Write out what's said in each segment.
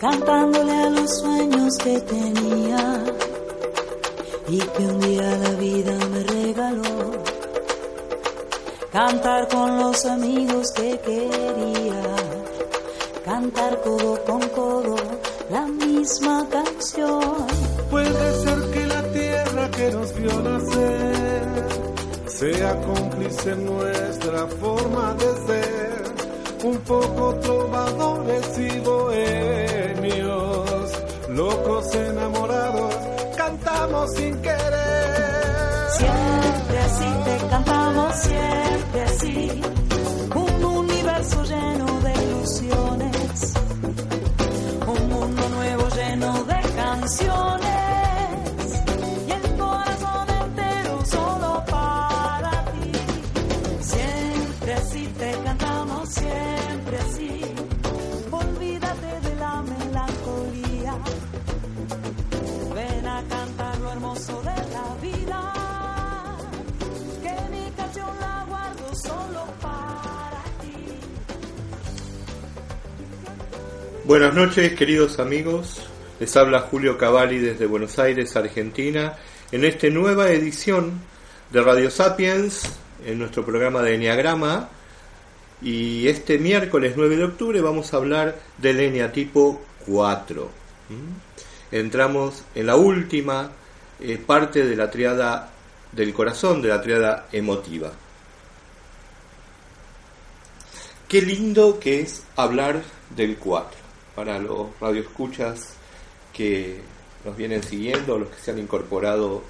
cantándole a los sueños que tenía y que un día la vida me regaló. Cantar con los amigos que quería, cantar codo con codo la misma canción. Puede ser que la tierra que nos vio nacer sea cómplice nuestra forma de ser, un poco trovadores y bohemios, locos enamorados, cantamos sin querer. Siempre así te cantamos, siempre así, Buenas noches, queridos amigos. Les habla Julio Cavalli desde Buenos Aires, Argentina, en esta nueva edición de Radio Sapiens, en nuestro programa de Enneagrama. Y este miércoles 9 de octubre vamos a hablar del eneatipo 4. ¿Mm? Entramos en la última eh, parte de la triada del corazón, de la triada emotiva. Qué lindo que es hablar del 4. Para los radioescuchas que nos vienen siguiendo, los que se han incorporado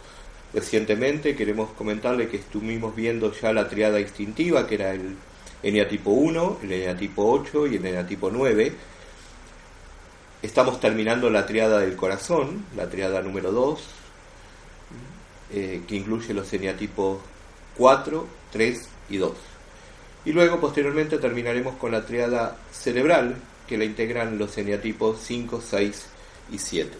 recientemente, queremos comentarle que estuvimos viendo ya la triada instintiva, que era el eneatipo 1, el eneatipo 8 y el eneatipo 9. Estamos terminando la triada del corazón, la triada número 2, eh, que incluye los eneatipos 4, 3 y 2. Y luego, posteriormente, terminaremos con la triada cerebral, que la integran los eneatipos 5, 6 y 7.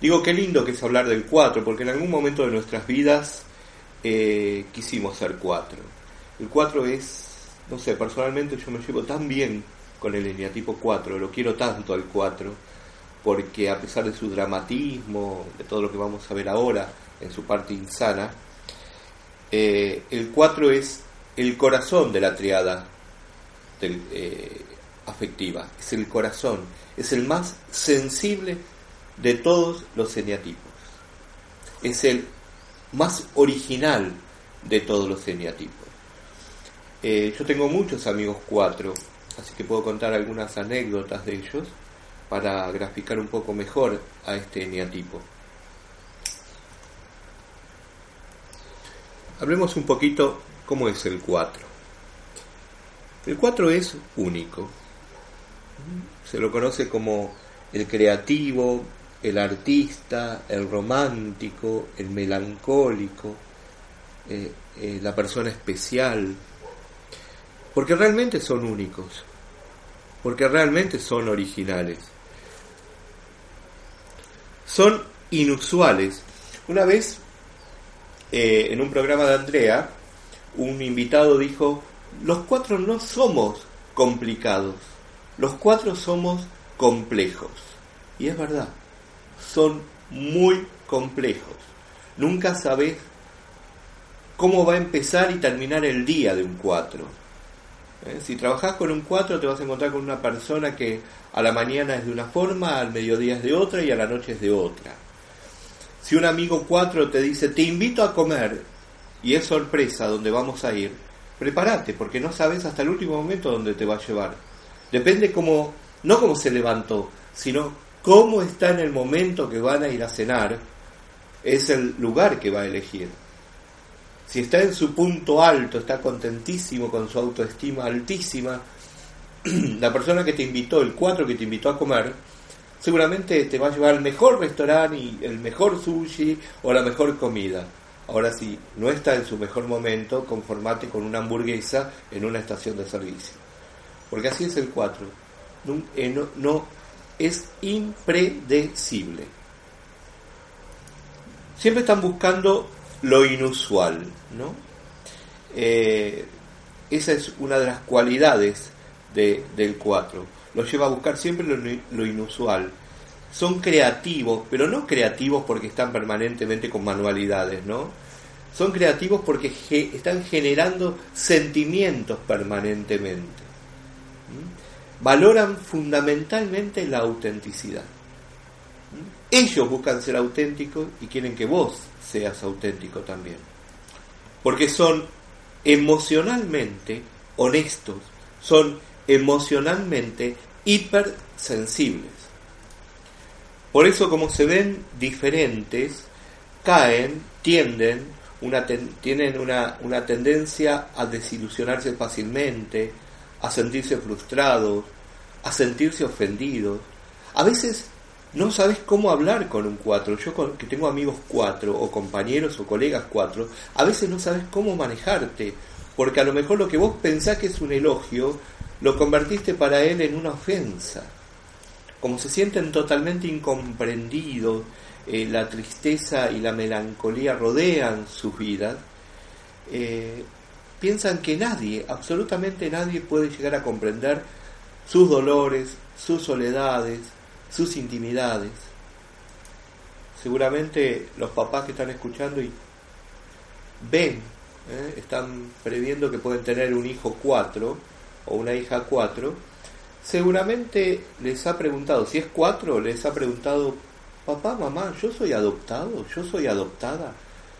Digo qué lindo que es hablar del 4, porque en algún momento de nuestras vidas eh, quisimos ser 4. El 4 es, no sé, personalmente yo me llevo tan bien con el eneatipo 4, lo quiero tanto al 4, porque a pesar de su dramatismo, de todo lo que vamos a ver ahora en su parte insana, eh, el 4 es el corazón de la triada del, eh, afectiva, es el corazón, es el más sensible de todos los eneatipos, es el más original de todos los eneatipos. Eh, yo tengo muchos amigos cuatro, así que puedo contar algunas anécdotas de ellos para graficar un poco mejor a este eneatipo. Hablemos un poquito cómo es el 4. El 4 es único. Se lo conoce como el creativo, el artista, el romántico, el melancólico, eh, eh, la persona especial, porque realmente son únicos, porque realmente son originales, son inusuales. Una vez, eh, en un programa de Andrea, un invitado dijo, los cuatro no somos complicados, los cuatro somos complejos. Y es verdad, son muy complejos. Nunca sabes cómo va a empezar y terminar el día de un 4. ¿Eh? Si trabajas con un 4 te vas a encontrar con una persona que a la mañana es de una forma, al mediodía es de otra y a la noche es de otra. Si un amigo 4 te dice te invito a comer y es sorpresa donde vamos a ir, prepárate porque no sabes hasta el último momento dónde te va a llevar. Depende cómo, no cómo se levantó, sino cómo está en el momento que van a ir a cenar, es el lugar que va a elegir. Si está en su punto alto, está contentísimo con su autoestima altísima, la persona que te invitó, el cuatro que te invitó a comer, seguramente te va a llevar al mejor restaurante y el mejor sushi o la mejor comida. Ahora si no está en su mejor momento, conformate con una hamburguesa en una estación de servicio. Porque así es el 4. No, eh, no, es impredecible. Siempre están buscando lo inusual, ¿no? Eh, esa es una de las cualidades de, del 4. los lleva a buscar siempre lo, inusual. Son creativos, pero no creativos porque están permanentemente con manualidades, ¿no? Son creativos porque están generando sentimientos permanentemente. Valoran fundamentalmente la autenticidad. Ellos buscan ser auténticos y quieren que vos seas auténtico también. Porque son emocionalmente honestos, son emocionalmente hipersensibles. Por eso como se ven diferentes, caen, tienden, una tienen una, una tendencia a desilusionarse fácilmente, a sentirse frustrados, a sentirse ofendidos. A veces no sabes cómo hablar con un cuatro. Yo que tengo amigos cuatro o compañeros o colegas cuatro, a veces no sabes cómo manejarte, porque a lo mejor lo que vos pensás que es un elogio, lo convertiste para él en una ofensa. Como se sienten totalmente incomprendidos, eh, la tristeza y la melancolía rodean sus vidas, eh, piensan que nadie, absolutamente nadie puede llegar a comprender sus dolores, sus soledades, sus intimidades. Seguramente los papás que están escuchando y ven, ¿eh? están previendo que pueden tener un hijo cuatro o una hija cuatro, seguramente les ha preguntado, si es cuatro, les ha preguntado, papá, mamá, yo soy adoptado, yo soy adoptada,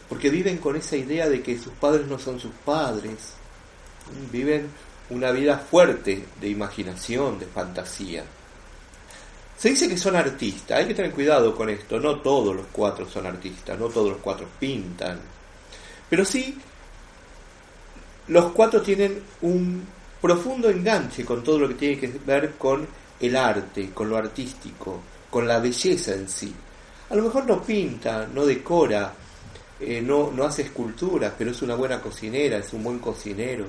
porque viven con esa idea de que sus padres no son sus padres, viven una vida fuerte de imaginación, de fantasía. Se dice que son artistas, hay que tener cuidado con esto, no todos los cuatro son artistas, no todos los cuatro pintan, pero sí los cuatro tienen un profundo enganche con todo lo que tiene que ver con el arte, con lo artístico, con la belleza en sí. A lo mejor no pinta, no decora, eh, no, no hace esculturas, pero es una buena cocinera, es un buen cocinero.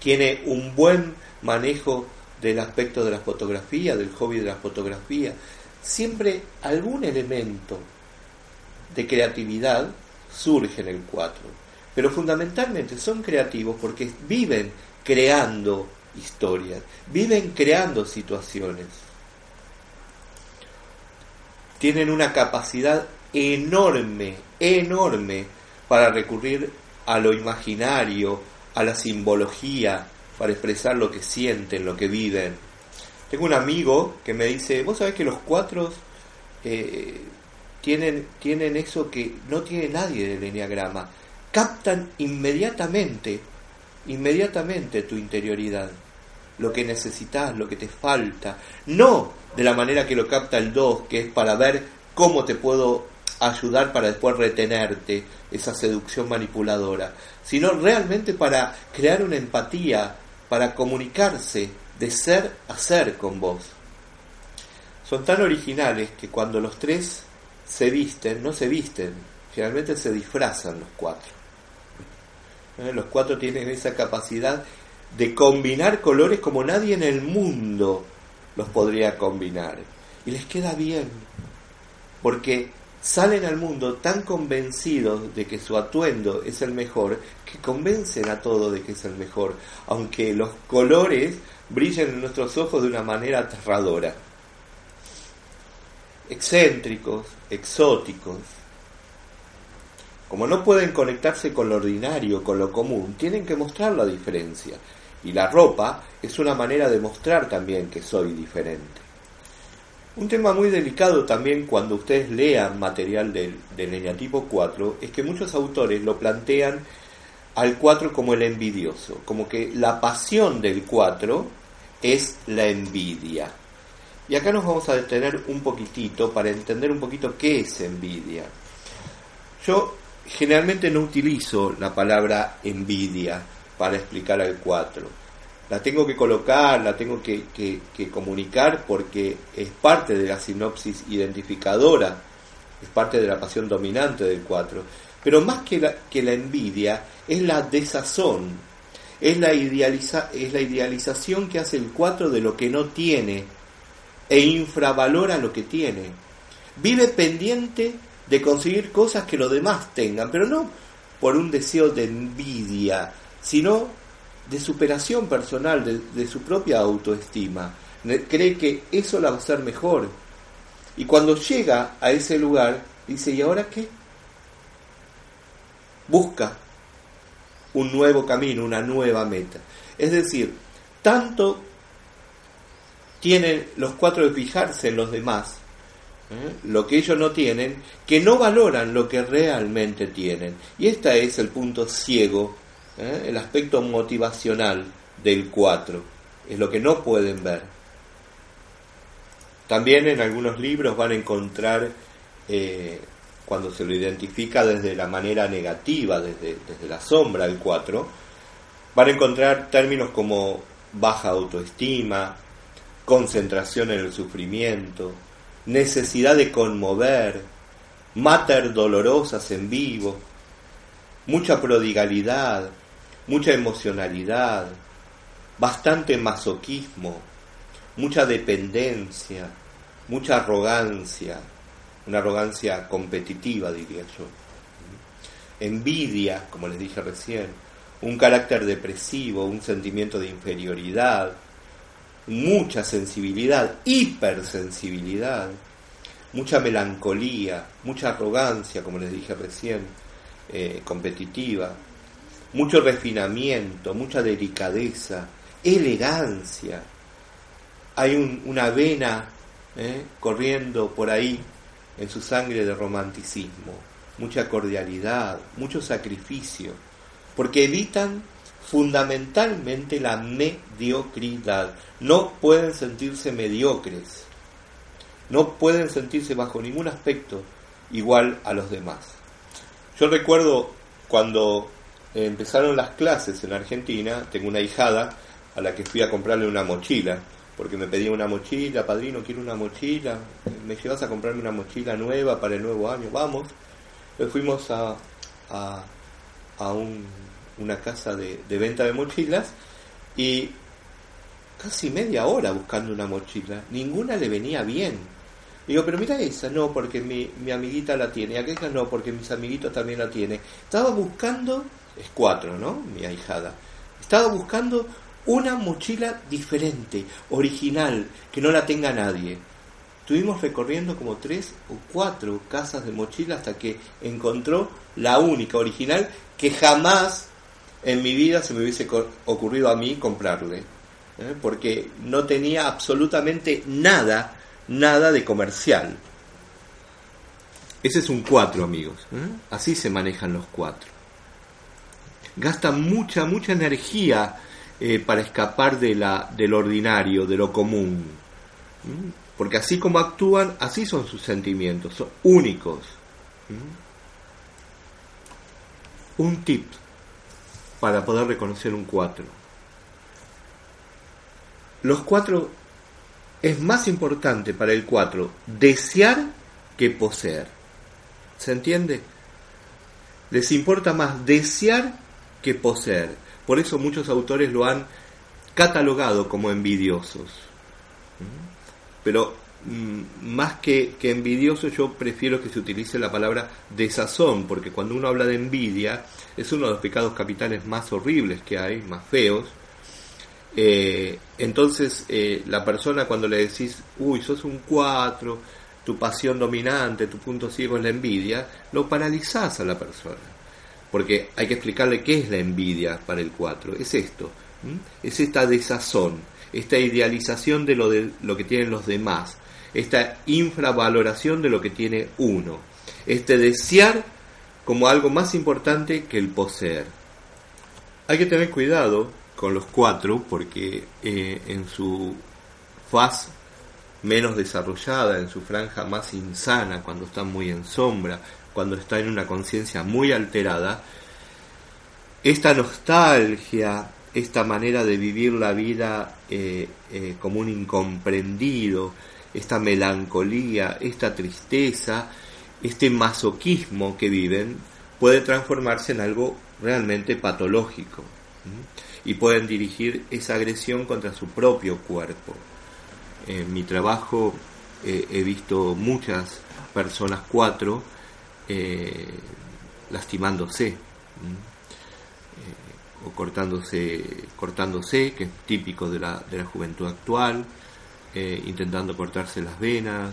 Tiene un buen manejo del aspecto de la fotografía, del hobby de la fotografía, siempre algún elemento de creatividad surge en el 4. Pero fundamentalmente son creativos porque viven creando historias, viven creando situaciones. Tienen una capacidad enorme, enorme para recurrir a lo imaginario, a la simbología, para expresar lo que sienten, lo que viven. Tengo un amigo que me dice, vos sabés que los cuatro eh, tienen, tienen eso que no tiene nadie del enneagrama, captan inmediatamente, inmediatamente tu interioridad, lo que necesitas, lo que te falta, no de la manera que lo capta el 2, que es para ver cómo te puedo ayudar para después retenerte, esa seducción manipuladora, sino realmente para crear una empatía, para comunicarse de ser a ser con vos. Son tan originales que cuando los tres se visten, no se visten, finalmente se disfrazan los cuatro. ¿Eh? Los cuatro tienen esa capacidad de combinar colores como nadie en el mundo los podría combinar. Y les queda bien, porque salen al mundo tan convencidos de que su atuendo es el mejor, que convencen a todos de que es el mejor, aunque los colores brillen en nuestros ojos de una manera aterradora. Excéntricos, exóticos. Como no pueden conectarse con lo ordinario, con lo común, tienen que mostrar la diferencia. Y la ropa es una manera de mostrar también que soy diferente. Un tema muy delicado también cuando ustedes lean material del, del tipo 4 es que muchos autores lo plantean al 4 como el envidioso, como que la pasión del 4 es la envidia. Y acá nos vamos a detener un poquitito para entender un poquito qué es envidia. Yo generalmente no utilizo la palabra envidia para explicar al 4 la tengo que colocar, la tengo que, comunicar porque es parte de la sinopsis identificadora, es parte de la pasión dominante del 4. Pero más que la, que la envidia, es la desazón, es la, idealiza, es la idealización que hace el 4 de lo que no tiene e infravalora lo que tiene. Vive pendiente de conseguir cosas que los demás tengan, pero no por un deseo de envidia, sino de superación personal, de, su propia autoestima. Cree que eso la va a hacer mejor. Y cuando llega a ese lugar, dice, ¿y ahora qué? Busca un nuevo camino, una nueva meta. Es decir, tanto tienen los cuatro de fijarse en los demás, ¿eh? lo que ellos no tienen, que no valoran lo que realmente tienen. Y este es el punto ciego, ¿eh? el aspecto motivacional del cuatro, es lo que no pueden ver. También en algunos libros van a encontrar, eh, cuando se lo identifica desde la manera negativa, desde, desde la sombra del cuatro, van a encontrar términos como baja autoestima, concentración en el sufrimiento, necesidad de conmover, mater dolorosas en vivo, mucha prodigalidad, mucha emocionalidad, bastante masoquismo, mucha dependencia, mucha arrogancia, una arrogancia competitiva diría yo, envidia, como les dije recién, un carácter depresivo, un sentimiento de inferioridad, mucha sensibilidad, hipersensibilidad, mucha melancolía, mucha arrogancia, como les dije recién, eh, competitiva, mucho refinamiento, mucha delicadeza, elegancia. Hay una vena eh, corriendo por ahí en su sangre de romanticismo, mucha cordialidad, mucho sacrificio, porque evitan fundamentalmente la mediocridad. No pueden sentirse mediocres. No pueden sentirse bajo ningún aspecto igual a los demás. Yo recuerdo cuando empezaron las clases en Argentina, tengo una hijada a la que fui a comprarle una mochila, porque me pedía una mochila, padrino, quiero una mochila, me llevas a comprarme una mochila nueva para el nuevo año, vamos. Pues fuimos a, a, a un una casa de, venta de mochilas y casi media hora buscando una mochila. Ninguna le venía bien. Digo, pero mira esa, no, porque mi, mi amiguita la tiene, aquella no, porque mis amiguitos también la tienen. Estaba buscando, es cuatro, ¿no? Mi ahijada. Estaba buscando una mochila diferente, original, que no la tenga nadie. Estuvimos recorriendo como tres o cuatro casas de mochila hasta que encontró la única original que jamás en mi vida se me hubiese ocurrido a mí comprarle, ¿eh? porque no tenía absolutamente nada, nada de comercial. Ese es un cuatro, amigos. ¿eh? Así se manejan los cuatro. Gastan mucha, mucha energía eh, para escapar de la, del ordinario, de lo común. Porque así como actúan, así son sus sentimientos, son únicos. Un tip para poder reconocer un 4. Los 4 es más importante para el 4 desear que poseer. ¿Se entiende? Les importa más desear que poseer. Por eso muchos autores lo han catalogado como envidiosos. ¿Mm? Pero Mm, más que, que, envidioso, yo prefiero que se utilice la palabra desazón, porque cuando uno habla de envidia, es uno de los pecados capitales más horribles que hay, más feos. Eh, entonces, eh, la persona cuando le decís, uy, sos un cuatro, tu pasión dominante, tu punto ciego es la envidia, lo paralizás a la persona. Porque hay que explicarle qué es la envidia para el cuatro. Es esto, es esta desazón, esta idealización de lo, de lo que tienen los demás esta infravaloración de lo que tiene uno, este desear como algo más importante que el poseer. Hay que tener cuidado con los cuatro porque eh, en su faz menos desarrollada, en su franja más insana, cuando está muy en sombra, cuando está en una conciencia muy alterada, esta nostalgia, esta manera de vivir la vida eh, eh, como un incomprendido, esta melancolía, esta tristeza, este masoquismo que viven, puede transformarse en algo realmente patológico y pueden dirigir esa agresión contra su propio cuerpo. En mi trabajo eh, he visto muchas personas, cuatro, eh, lastimándose. Eh, o cortándose, cortándose, que es típico de la, juventud actual, eh, intentando cortarse las venas,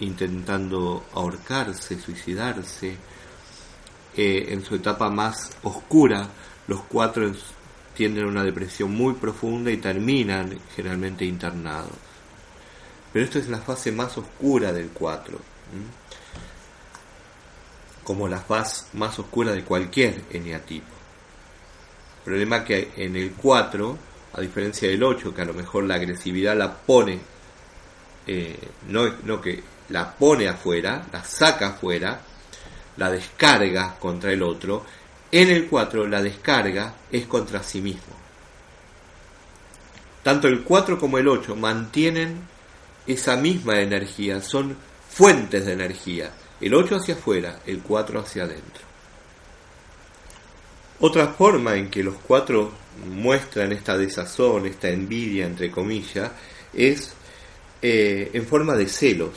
intentando ahorcarse, suicidarse. En su etapa más oscura, los cuatro tienen una depresión muy profunda y terminan generalmente internados. Pero esto es la fase más oscura del 4, como la fase más oscura de cualquier eneatipo. Problema que en el 4, a diferencia del 8, que a lo mejor la agresividad la pone, eh, no, no que la pone afuera, la saca afuera, la descarga contra el otro, en el 4 la descarga es contra sí mismo. Tanto el 4 como el 8 mantienen esa misma energía, son fuentes de energía. El 8 hacia afuera, el 4 hacia adentro. Otra forma en que los cuatro muestran esta desazón, esta envidia, entre comillas, es eh, en forma de celos.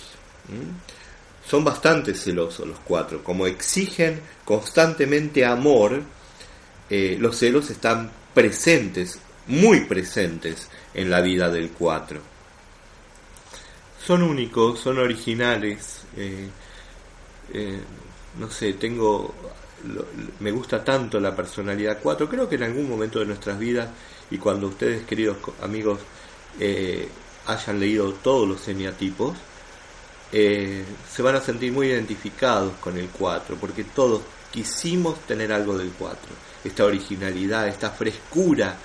Son bastante celosos los cuatro. Como exigen constantemente amor, eh, los celos están presentes, muy presentes en la vida del cuatro. Son únicos, son originales. Eh, no sé, tengo me gusta tanto la personalidad 4, creo que en algún momento de nuestras vidas y cuando ustedes, queridos amigos, eh, hayan leído todos los semiatipos, eh, se van a sentir muy identificados con el 4, porque todos quisimos tener algo del 4, esta originalidad, esta frescura,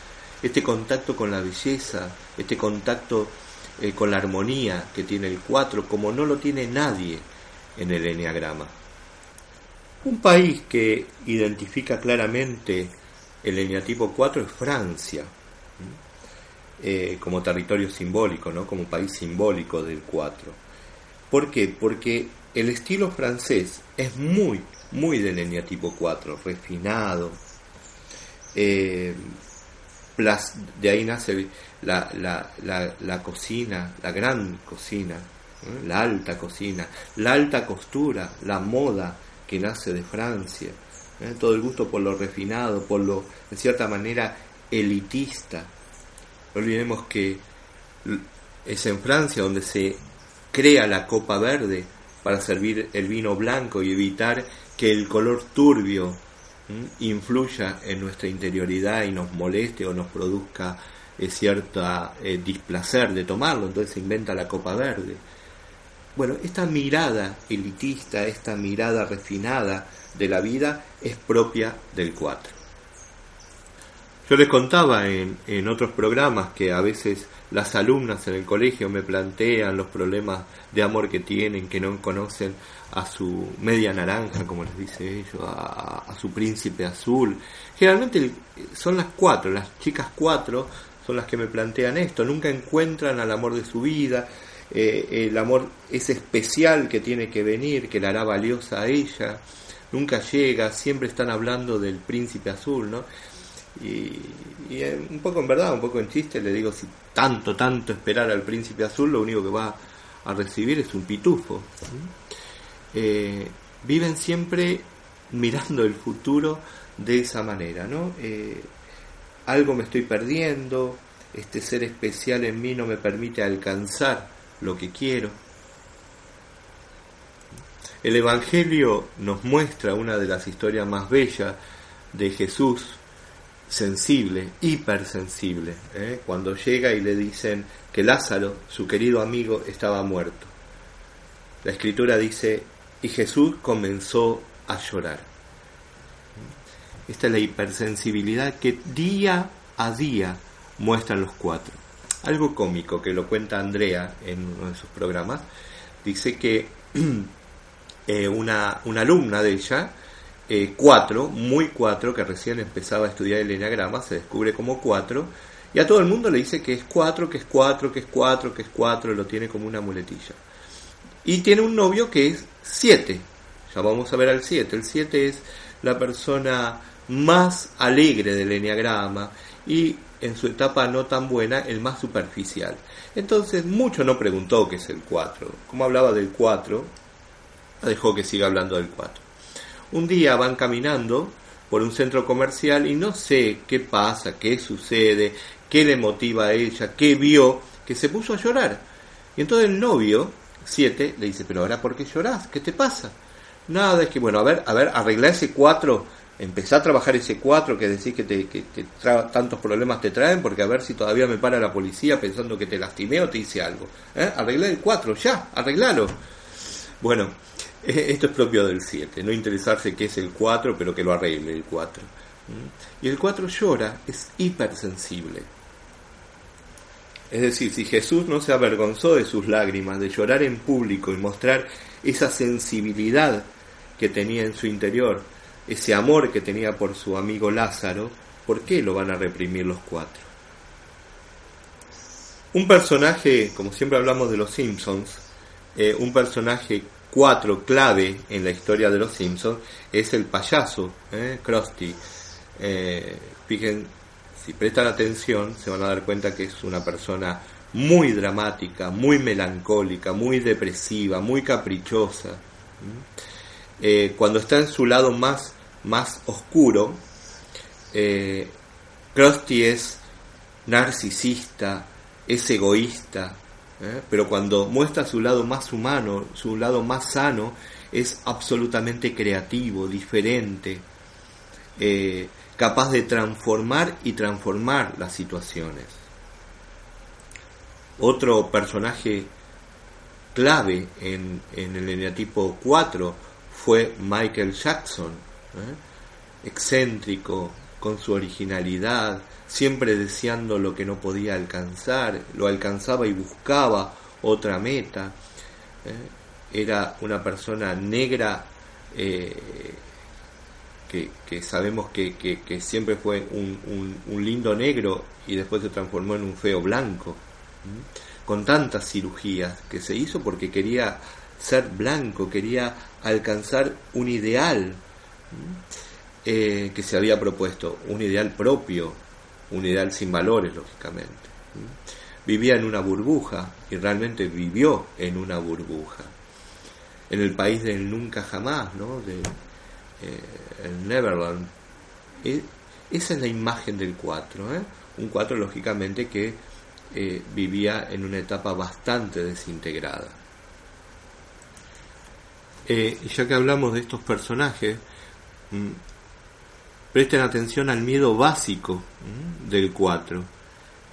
este contacto con la belleza, este contacto eh, con la armonía que tiene el 4, como no lo tiene nadie en el enneagrama. Un país que identifica claramente el eneatipo 4 es Francia, eh, como territorio simbólico, ¿no? como país simbólico del 4. ¿Por qué? Porque el estilo francés es muy, muy del eneatipo 4, refinado. Eh, de ahí nace la, la, la, cocina, la gran cocina, la alta cocina, la alta costura, la moda, que nace de Francia, ¿eh? todo el gusto por lo refinado, por lo, en cierta manera, elitista. No olvidemos que es en Francia donde se crea la copa verde para servir el vino blanco y evitar que el color turbio influya en nuestra interioridad y nos moleste o nos produzca eh, cierta eh, displacer de tomarlo, entonces se inventa la copa verde. Bueno, esta mirada elitista, esta mirada refinada de la vida es propia del 4. Yo les contaba en, en, otros programas que a veces las alumnas en el colegio me plantean los problemas de amor que tienen, que no conocen a su media naranja, como les dice ellos, a, a su príncipe azul. Generalmente son las cuatro, las chicas cuatro son las que me plantean esto, nunca encuentran al amor de su vida, eh, el amor es especial que tiene que venir, que la hará valiosa a ella, nunca llega, siempre están hablando del príncipe azul, ¿no? Y, un poco en verdad, un poco en chiste, le digo, si tanto, tanto esperar al príncipe azul, lo único que va a recibir es un pitufo. Eh, viven siempre mirando el futuro de esa manera, ¿no? Eh, algo me estoy perdiendo, este ser especial en mí no me permite alcanzar lo que quiero. El Evangelio nos muestra una de las historias más bellas de Jesús, sensible, hipersensible, ¿eh? cuando llega y le dicen que Lázaro, su querido amigo, estaba muerto. La escritura dice, y Jesús comenzó a llorar. Esta es la hipersensibilidad que día a día muestran los cuatro algo cómico que lo cuenta Andrea en uno de sus programas. Dice que eh, una, una, alumna de ella, eh, cuatro, muy cuatro, que recién empezaba a estudiar el enagrama, se descubre como cuatro, y a todo el mundo le dice que es cuatro, que es cuatro, que es cuatro, que es cuatro, lo tiene como una muletilla. Y tiene un novio que es siete. Ya vamos a ver al siete. El siete es la persona más alegre del eneagrama y en su etapa no tan buena el más superficial. Entonces mucho no preguntó qué es el 4. Como hablaba del 4, dejó que siga hablando del 4. Un día van caminando por un centro comercial y no sé qué pasa, qué sucede, qué le motiva a ella, qué vio, que se puso a llorar. Y entonces el novio, siete, le dice, pero ahora ¿por qué llorás? ¿Qué te pasa? Nada, es que bueno, a ver, a ver, arregla ese cuatro, empezá a trabajar ese cuatro que decís que, te, que, tantos problemas te traen, porque a ver si todavía me para la policía pensando que te lastimé o te hice algo. ¿Eh? El cuatro, ya, arreglalo. Bueno, esto es propio del 7, no interesarse qué es el 4, pero que lo arregle el 4. ¿Mm? Y el 4 llora, es hipersensible. Es decir, si Jesús no se avergonzó de sus lágrimas, de llorar en público y mostrar esa sensibilidad que tenía en su interior, ese amor que tenía por su amigo Lázaro, ¿por qué lo van a reprimir los cuatro? Un personaje, como siempre hablamos de los Simpsons, eh, un personaje cuatro clave en la historia de los Simpsons es el payaso, ¿eh? Krusty. Eh, si prestan atención, se van a dar cuenta que es una persona muy dramática, muy melancólica, muy depresiva, muy caprichosa. Eh, cuando está en su lado más, más oscuro, eh, Krusty es narcisista, es egoísta, ¿eh? pero cuando muestra su lado más humano, su lado más sano, es absolutamente creativo, diferente, eh, capaz de transformar y transformar las situaciones. Otro personaje clave en, el eneatipo 4 fue Michael Jackson, ¿eh? excéntrico, con su originalidad, siempre deseando lo que no podía alcanzar, lo alcanzaba y buscaba otra meta. ¿eh? Era una persona negra eh, que, sabemos que, siempre fue un, lindo negro y después se transformó en un feo blanco, con tantas cirugías que se hizo porque quería ser blanco, quería alcanzar un ideal eh, que se había propuesto, un ideal propio, un ideal sin valores, lógicamente. Vivía en una burbuja y realmente vivió en una burbuja. En el país del nunca jamás, ¿no? De, eh, el Neverland. E, esa es la imagen del 4. ¿eh? Un 4, lógicamente, que vivía en una etapa bastante desintegrada. y ya que hablamos de estos personajes, mm, Presten atención al miedo básico del 4,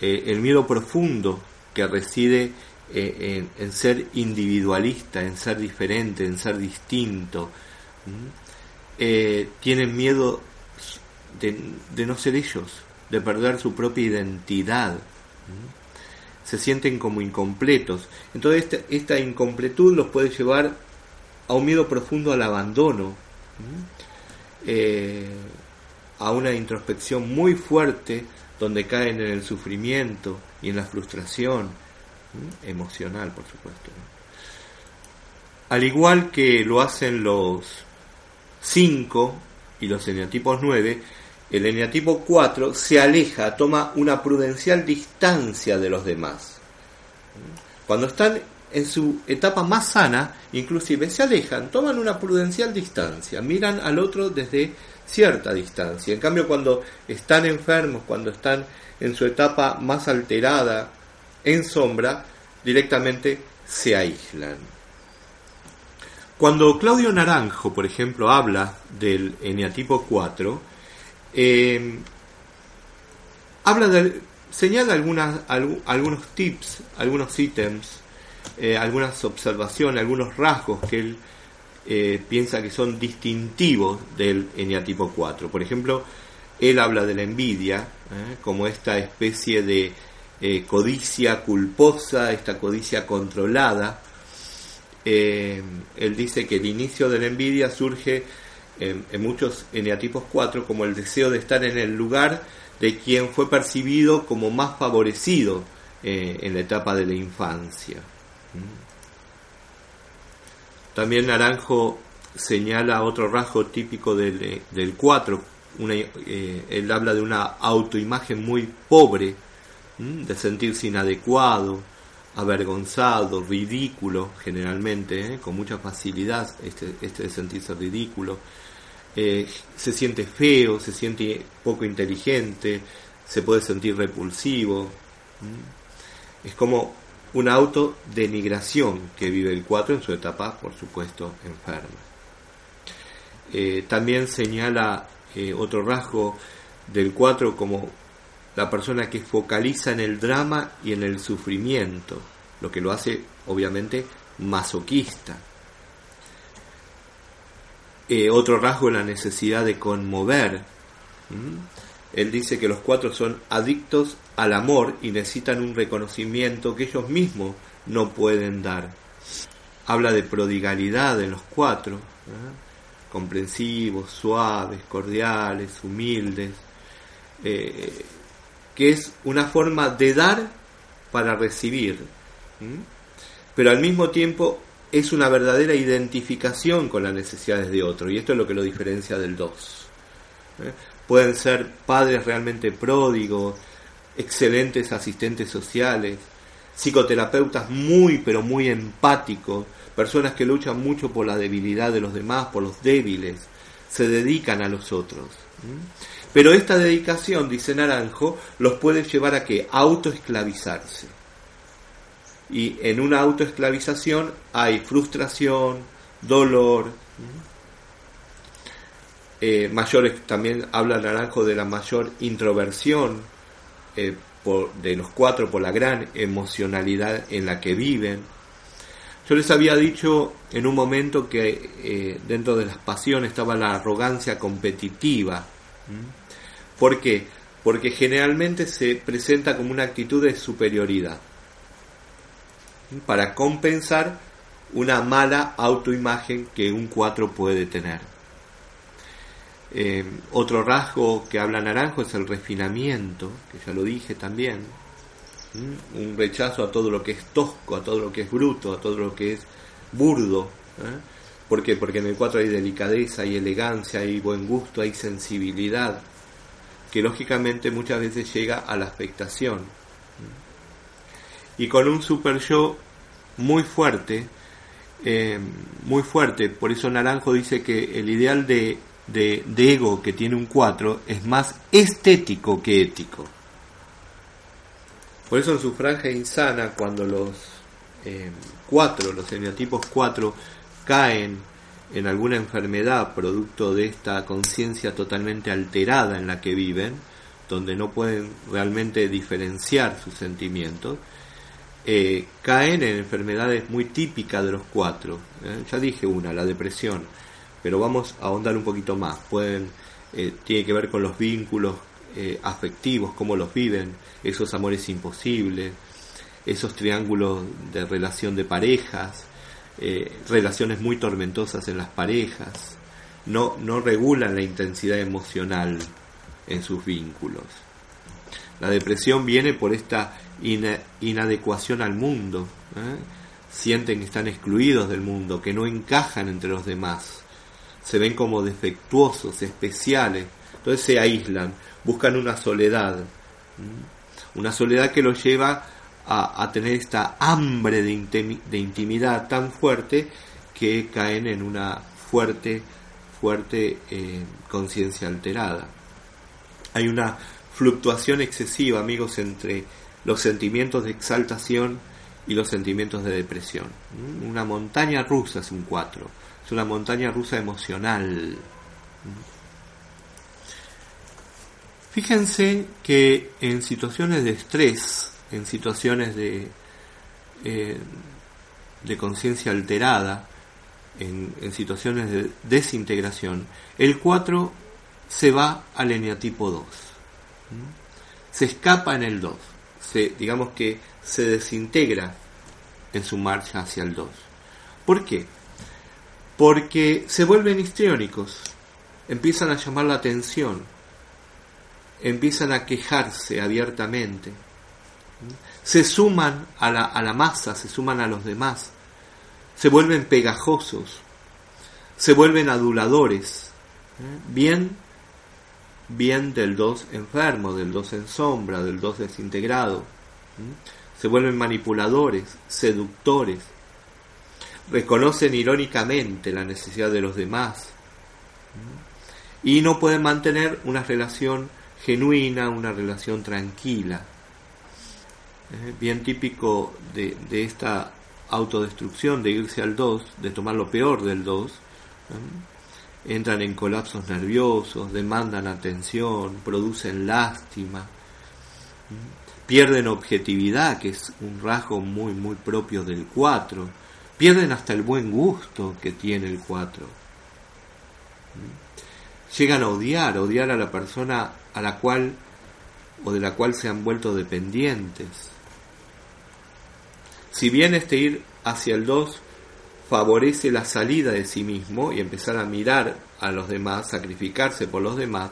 eh, el miedo profundo que reside eh, en, ser individualista, en ser diferente, en ser distinto. Eh, tienen miedo de, no ser ellos, de perder su propia identidad. Se sienten como incompletos. Entonces esta, esta, incompletud los puede llevar a un miedo profundo al abandono a una introspección muy fuerte donde caen en el sufrimiento y en la frustración emocional, por supuesto. Al igual que lo hacen los 5 y los eneatipos 9, el eneatipo 4 se aleja, toma una prudencial distancia de los demás. Cuando están en su etapa más sana, inclusive se alejan, toman una prudencial distancia, miran al otro desde cierta distancia. En cambio, cuando están enfermos, cuando están en su etapa más alterada, en sombra, directamente se aíslan. Cuando Claudio Naranjo, por ejemplo, habla del eneatipo 4, eh, habla de, señala algunas, algunos tips, algunos ítems, eh, algunas observaciones, algunos rasgos que él eh, piensa que son distintivos del eneatipo 4. Por ejemplo, él habla de la envidia ¿eh? como esta especie de codicia culposa, esta codicia controlada. él dice que el inicio de la envidia surge en, en muchos eneatipos 4 como el deseo de estar en el lugar de quien fue percibido como más favorecido en la etapa de la infancia. También Naranjo señala otro rasgo típico del, del 4. Eh, él habla de una autoimagen muy pobre, de sentirse inadecuado, avergonzado, ridículo, generalmente, ¿eh? con mucha facilidad este, este de sentirse ridículo. eh, se siente feo, se siente poco inteligente, se puede sentir repulsivo. Es como una autodenigración que vive el 4 en su etapa, por supuesto, enferma. Eh, también señala eh, otro rasgo del 4 como la persona que focaliza en el drama y en el sufrimiento, lo que lo hace obviamente masoquista. Eh, otro rasgo es la necesidad de conmover. Él dice que los cuatro son adictos al amor y necesitan un reconocimiento que ellos mismos no pueden dar. Habla de prodigalidad en los cuatro, comprensivos, suaves, cordiales, humildes, eh, que es una forma de dar para recibir, pero al mismo tiempo es una verdadera identificación con las necesidades de otro, y esto es lo que lo diferencia del dos. ¿eh? Pueden ser padres realmente pródigos, excelentes asistentes sociales, psicoterapeutas muy pero muy empáticos, personas que luchan mucho por la debilidad de los demás, por los débiles, se dedican a los otros. Pero esta dedicación, dice Naranjo, los puede llevar a que autoesclavizarse. Y en una autoesclavización hay frustración, dolor. Eh, mayores, también habla Naranjo de la mayor introversión eh, por, de los cuatro por la gran emocionalidad en la que viven. Yo les había dicho en un momento que eh, dentro de las pasiones estaba la arrogancia competitiva. ¿Por qué? Porque generalmente se presenta como una actitud de superioridad para compensar una mala autoimagen que un 4 puede tener. Eh, otro rasgo que habla Naranjo es el refinamiento, que ya lo dije también. Un rechazo a todo lo que es tosco, a todo lo que es bruto, a todo lo que es burdo. ¿eh? ¿Por qué? Porque en el 4 hay delicadeza, hay elegancia, hay buen gusto, hay sensibilidad, que lógicamente muchas veces llega a la expectación. Y con un super yo muy fuerte, eh, muy fuerte, por eso Naranjo dice que el ideal de, de, ego que tiene un 4 es más estético que ético. Por eso en su franja insana, cuando los eh, cuatro, los eneatipos 4, caen en alguna enfermedad producto de esta conciencia totalmente alterada en la que viven, donde no pueden realmente diferenciar sus sentimientos, eh, caen en enfermedades muy típicas de los cuatro. ¿eh? Ya dije una, la depresión, pero vamos a ahondar un poquito más. Pueden, eh, tiene que ver con los vínculos afectivos, cómo los viven, esos amores imposibles, esos triángulos de relación de parejas, relaciones muy tormentosas en las parejas, no, regulan la intensidad emocional en sus vínculos. La depresión viene por esta inadecuación al mundo. ¿eh? Sienten que están excluidos del mundo, que no encajan entre los demás. Se ven como defectuosos, especiales. Entonces se aíslan, buscan una soledad. Una soledad que los lleva a, tener esta hambre de, intimidad tan fuerte que caen en una fuerte, fuerte eh, conciencia alterada. Hay una fluctuación excesiva, amigos, entre los sentimientos de exaltación y los sentimientos de depresión. Una montaña rusa es un 4, es una montaña rusa emocional. Fíjense que en situaciones de estrés, en situaciones de, eh, de conciencia alterada, en, en, situaciones de desintegración, el 4 se va al eneatipo 2 se escapa en el 2, se, digamos que se desintegra en su marcha hacia el 2. ¿Por qué? Porque se vuelven histriónicos, empiezan a llamar la atención, empiezan a quejarse abiertamente, se suman a la, a la masa, se suman a los demás, se vuelven pegajosos, se vuelven aduladores, ¿eh? bien bien del 2 enfermo, del 2 en sombra, del 2 desintegrado. Se vuelven manipuladores, seductores. Reconocen irónicamente la necesidad de los demás. y no pueden mantener una relación genuina, una relación tranquila. bien típico de, esta autodestrucción, de irse al 2, de tomar lo peor del 2. Entran en colapsos nerviosos, demandan atención, producen lástima, pierden objetividad, que es un rasgo muy, muy propio del 4, pierden hasta el buen gusto que tiene el 4 llegan a odiar, odiar a la persona a la cual o de la cual se han vuelto dependientes. Si bien este ir hacia el 2 favorece la salida de sí mismo y empezar a mirar a los demás, sacrificarse por los demás,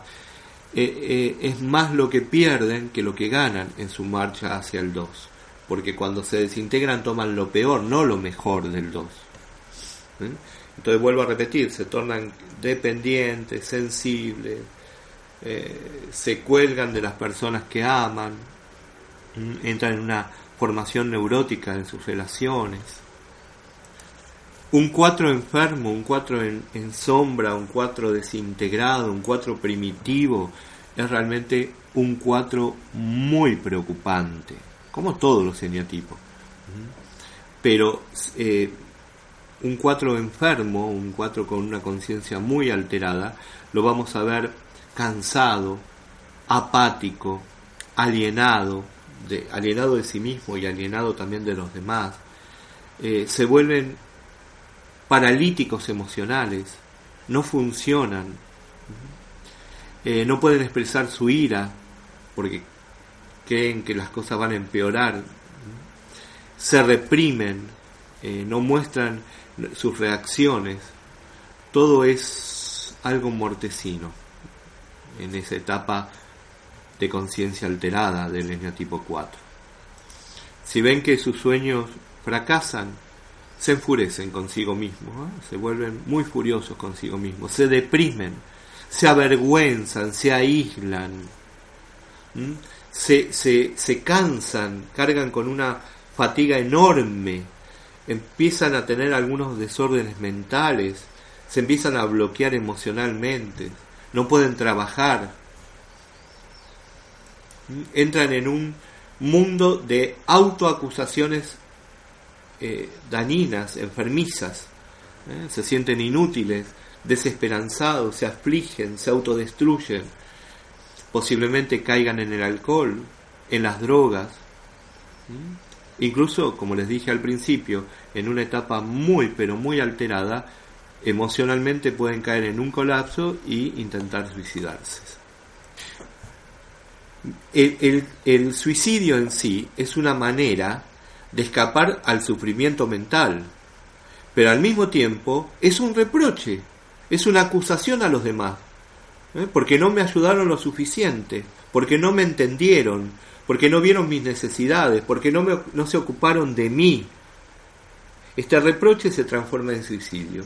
eh, eh, es más lo que pierden que lo que ganan en su marcha hacia el 2. Porque cuando se desintegran toman lo peor, no lo mejor del 2. Entonces vuelvo a repetir, se tornan dependientes, sensibles, eh, se cuelgan de las personas que aman, entran en una formación neurótica en sus relaciones. Un cuatro enfermo, un cuatro en, en sombra, un cuatro desintegrado, un cuatro primitivo, es realmente un cuatro muy preocupante, como todos los eneatipos. Pero eh, un 4 enfermo, un 4 con una conciencia muy alterada, lo vamos a ver cansado, apático, alienado, alienado de sí mismo y alienado también de los demás. Eh, se vuelven paralíticos emocionales, no funcionan, eh, no pueden expresar su ira porque creen que las cosas van a empeorar, se reprimen, eh, no muestran sus reacciones, todo es algo mortecino en esa etapa de conciencia alterada del tipo 4. Si ven que sus sueños fracasan, se enfurecen consigo mismos, se vuelven muy furiosos consigo mismos, se deprimen, se avergüenzan, se aíslan, se, se, se cansan, cargan con una fatiga enorme empiezan a tener algunos desórdenes mentales, se empiezan a bloquear emocionalmente, no pueden trabajar, entran en un mundo de autoacusaciones eh, dañinas, enfermizas, ¿eh? se sienten inútiles, desesperanzados, se afligen, se autodestruyen, posiblemente caigan en el alcohol, en las drogas. Incluso, como les dije al principio, en una etapa muy pero muy alterada, emocionalmente pueden caer en un colapso y intentar suicidarse. El, suicidio en sí es una manera de escapar al sufrimiento mental, pero al mismo tiempo es un reproche, es una acusación a los demás, ¿eh? porque no me ayudaron lo suficiente, porque no me entendieron, porque no vieron mis necesidades, porque no, me, no se ocuparon de mí. Este reproche se transforma en suicidio.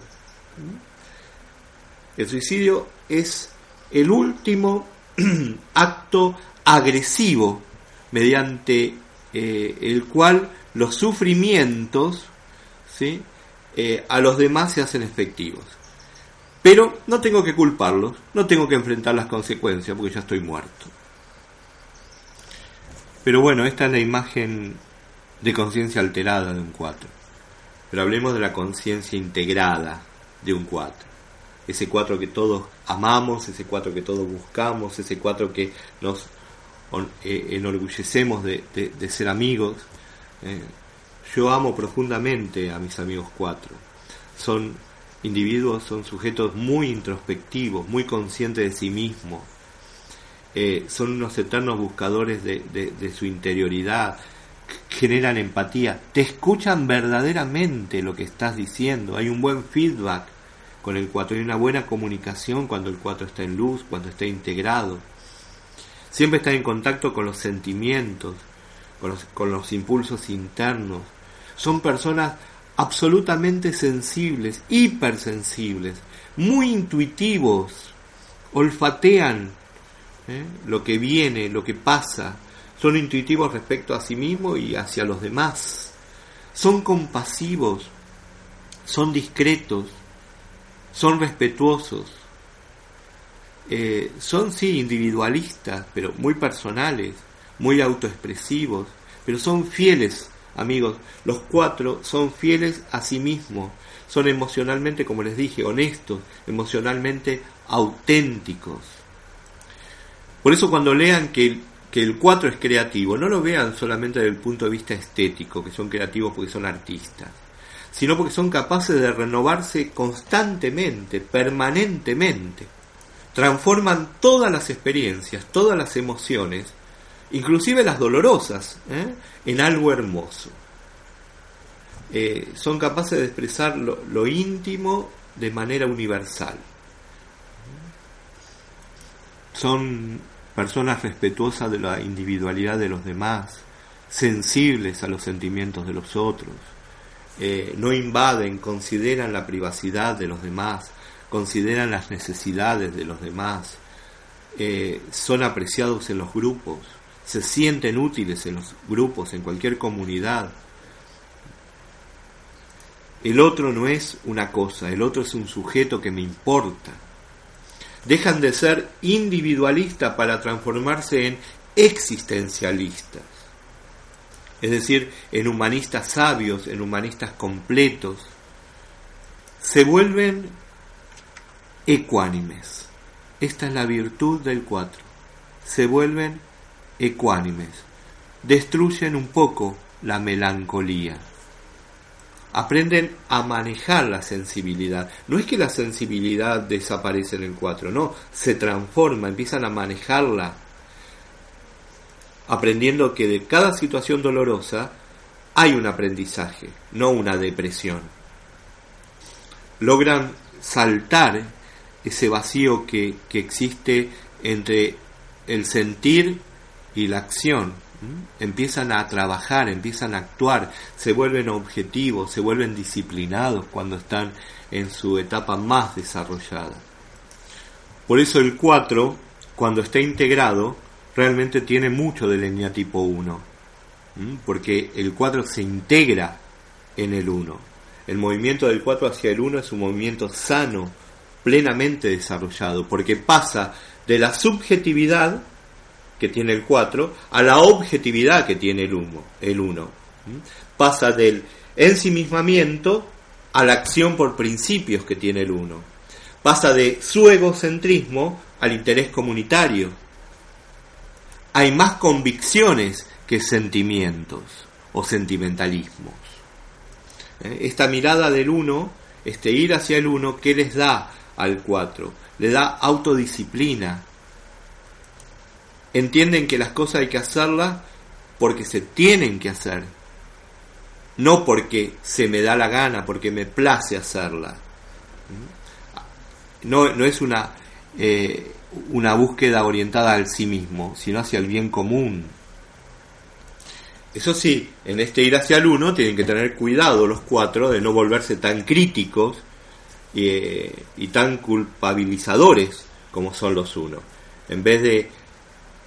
El suicidio es el último acto agresivo mediante eh, el cual los sufrimientos ¿sí? Eh, a los demás se hacen efectivos. Pero no tengo que culparlos, no tengo que enfrentar las consecuencias porque ya estoy muerto. Pero bueno, esta es la imagen de conciencia alterada de un 4. Pero hablemos de la conciencia integrada de un 4. Ese 4 que todos amamos, ese 4 que todos buscamos, ese 4 que nos eh, enorgullecemos de, ser amigos. Eh, yo amo profundamente a mis amigos 4. Son individuos, son sujetos muy introspectivos, muy conscientes de sí mismos, eh, son unos eternos buscadores de, su interioridad, generan empatía, te escuchan verdaderamente lo que estás diciendo, hay un buen feedback con el 4, hay una buena comunicación cuando el 4 está en luz, cuando está integrado. Siempre está en contacto con los sentimientos, con los impulsos internos. Son personas absolutamente sensibles, hipersensibles, muy intuitivos, olfatean ¿eh? lo que viene, lo que pasa. Son intuitivos respecto a sí mismos y hacia los demás. Son compasivos, son discretos, son respetuosos. eh, son sí individualistas, pero muy personales, muy autoexpresivos, pero son fieles, amigos. Los cuatro son fieles a sí mismos, son emocionalmente, como les dije, honestos, emocionalmente auténticos. Por eso cuando lean que, que el cuatro es creativo, no lo vean solamente desde el punto de vista estético, que son creativos porque son artistas, sino porque son capaces de renovarse constantemente, permanentemente transforman todas las experiencias, todas las emociones, inclusive las dolorosas, ¿eh? en algo hermoso. Eh, son capaces de expresar lo, íntimo de manera universal. Son personas respetuosas de la individualidad de los demás, sensibles a los sentimientos de los otros, eh, no invaden, consideran la privacidad de los demás, consideran las necesidades de los demás, son apreciados en los grupos, se sienten útiles en los grupos, en cualquier comunidad. El otro no es una cosa, el otro es un sujeto que me importa. Dejan de ser individualistas para transformarse en existencialistas. Es decir, en humanistas sabios, en humanistas completos. Se vuelven ecuánimes. Esta es la virtud del 4. Se vuelven ecuánimes. Destruyen un poco la melancolía. Aprenden a manejar la sensibilidad. No es que la sensibilidad desaparece en el 4, no, se transforma, empiezan a manejarla. Aprendiendo que de cada situación dolorosa hay un aprendizaje, no una depresión. Logran saltar ese vacío que, existe entre el sentir y la acción. Empiezan a trabajar, empiezan a actuar, se vuelven objetivos, se vuelven disciplinados cuando están en su etapa más desarrollada. Por eso el 4, cuando está integrado, realmente tiene mucho del eneatipo 1, porque el 4 se integra en el 1. El movimiento del 4 hacia el 1 es un movimiento sano, plenamente desarrollado, porque pasa de la subjetividad que tiene el 4 a la objetividad que tiene el 1. El 1 pasa del ensimismamiento a la acción por principios que tiene el 1. Pasa de su egocentrismo al interés comunitario. Hay más convicciones que sentimientos o sentimentalismos. ¿Eh? Esta mirada del 1, este ir hacia el 1, ¿qué les da al 4. Le da autodisciplina. Entienden que las cosas hay que hacerlas porque se tienen que hacer. No porque se me da la gana, porque me place hacerla. No, no es una, eh, una búsqueda orientada al sí mismo, sino hacia el bien común. Eso sí, en este ir hacia el uno tienen que tener cuidado los cuatro de no volverse tan críticos y, tan culpabilizadores como son los unos. En vez de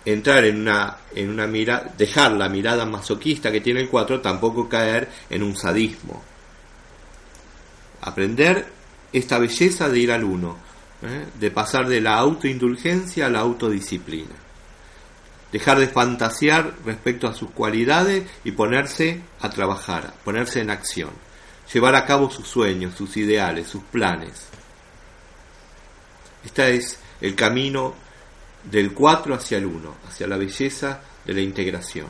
entrar en una, en una mirada, dejar la mirada masoquista que tiene el 4, tampoco caer en un sadismo. Aprender esta belleza de ir al uno, ¿eh? de pasar de la autoindulgencia a la autodisciplina. Dejar de fantasear respecto a sus cualidades y ponerse a trabajar, ponerse en acción llevar a cabo sus sueños, sus ideales, sus planes. Este es el camino del 4 hacia el 1, hacia la belleza de la integración.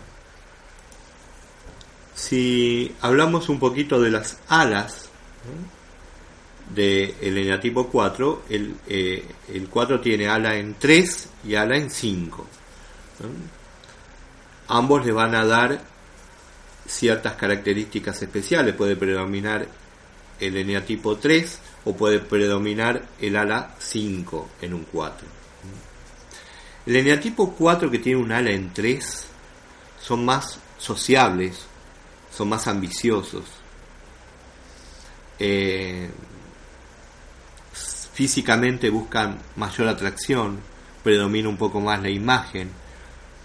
Si hablamos un poquito de las alas del eneatipo 4, el, eh, el 4 tiene ala en 3 y ala en 5. Ambos le van a dar ciertas características especiales. Puede predominar el eneatipo 3 o puede predominar el ala 5 en un 4. El eneatipo 4 que tiene un ala en 3 son más sociables, son más ambiciosos. Eh, físicamente buscan mayor atracción, predomina un poco más la imagen,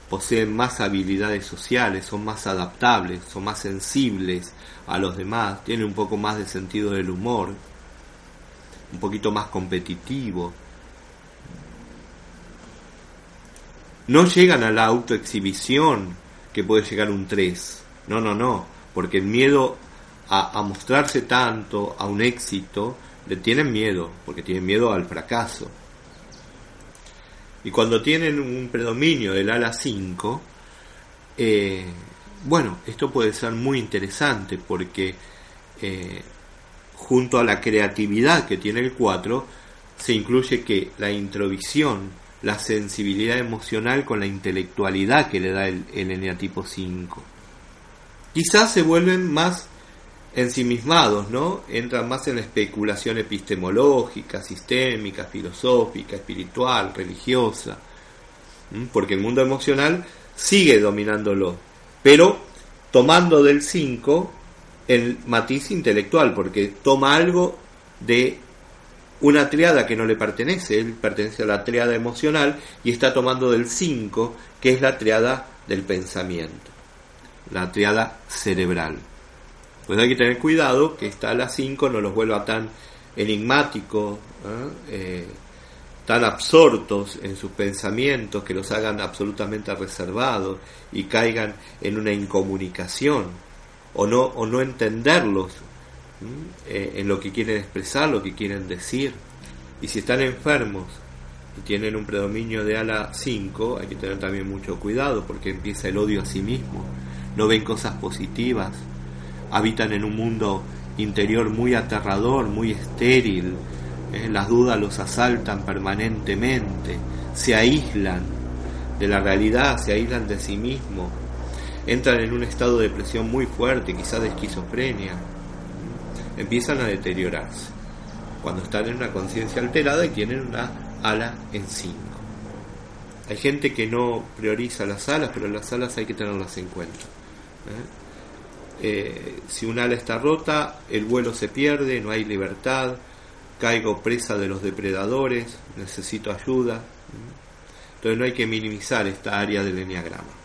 poseen más habilidades sociales, son más adaptables, son más sensibles a los demás, tienen un poco más de sentido del humor, un poquito más competitivo. No llegan a la autoexhibición que puede llegar un 3. No, no, no, porque el miedo a, mostrarse tanto, a un éxito, le tienen miedo, porque tienen miedo al fracaso. Y cuando tienen un predominio del ala 5, eh, bueno, esto puede ser muy interesante porque eh, junto a la creatividad que tiene el 4, se incluye que la introvisión, la sensibilidad emocional con la intelectualidad que le da el, eneatipo 5. Quizás se vuelven más ensimismados, ¿no? Entran más en la especulación epistemológica, sistémica, filosófica, espiritual, religiosa, porque el mundo emocional sigue dominándolo, pero tomando del 5 el matiz intelectual, porque toma algo de una triada que no le pertenece, él pertenece a la triada emocional y está tomando del 5, que es la triada del pensamiento, la triada cerebral. Pues hay que tener cuidado que está a las 5 no los vuelva tan enigmáticos, ¿eh? Eh, tan absortos en sus pensamientos, que los hagan absolutamente reservados y caigan en una incomunicación o no, o no entenderlos eh, en lo que quieren expresar, lo que quieren decir. Y si están enfermos y tienen un predominio de ala 5, hay que tener también mucho cuidado porque empieza el odio a sí mismo, no ven cosas positivas, habitan en un mundo interior muy aterrador, muy estéril, eh, las dudas los asaltan permanentemente, se aíslan de la realidad, se aíslan de sí mismos, entran en un estado de depresión muy fuerte, quizás de esquizofrenia, empiezan a deteriorarse cuando están en una conciencia alterada y tienen una ala en 5. Hay gente que no prioriza las alas, pero las alas hay que tenerlas en cuenta. ¿eh? Eh, si un ala está rota, el vuelo se pierde, no hay libertad, caigo presa de los depredadores, necesito ayuda. Entonces no hay que minimizar esta área del enneagrama.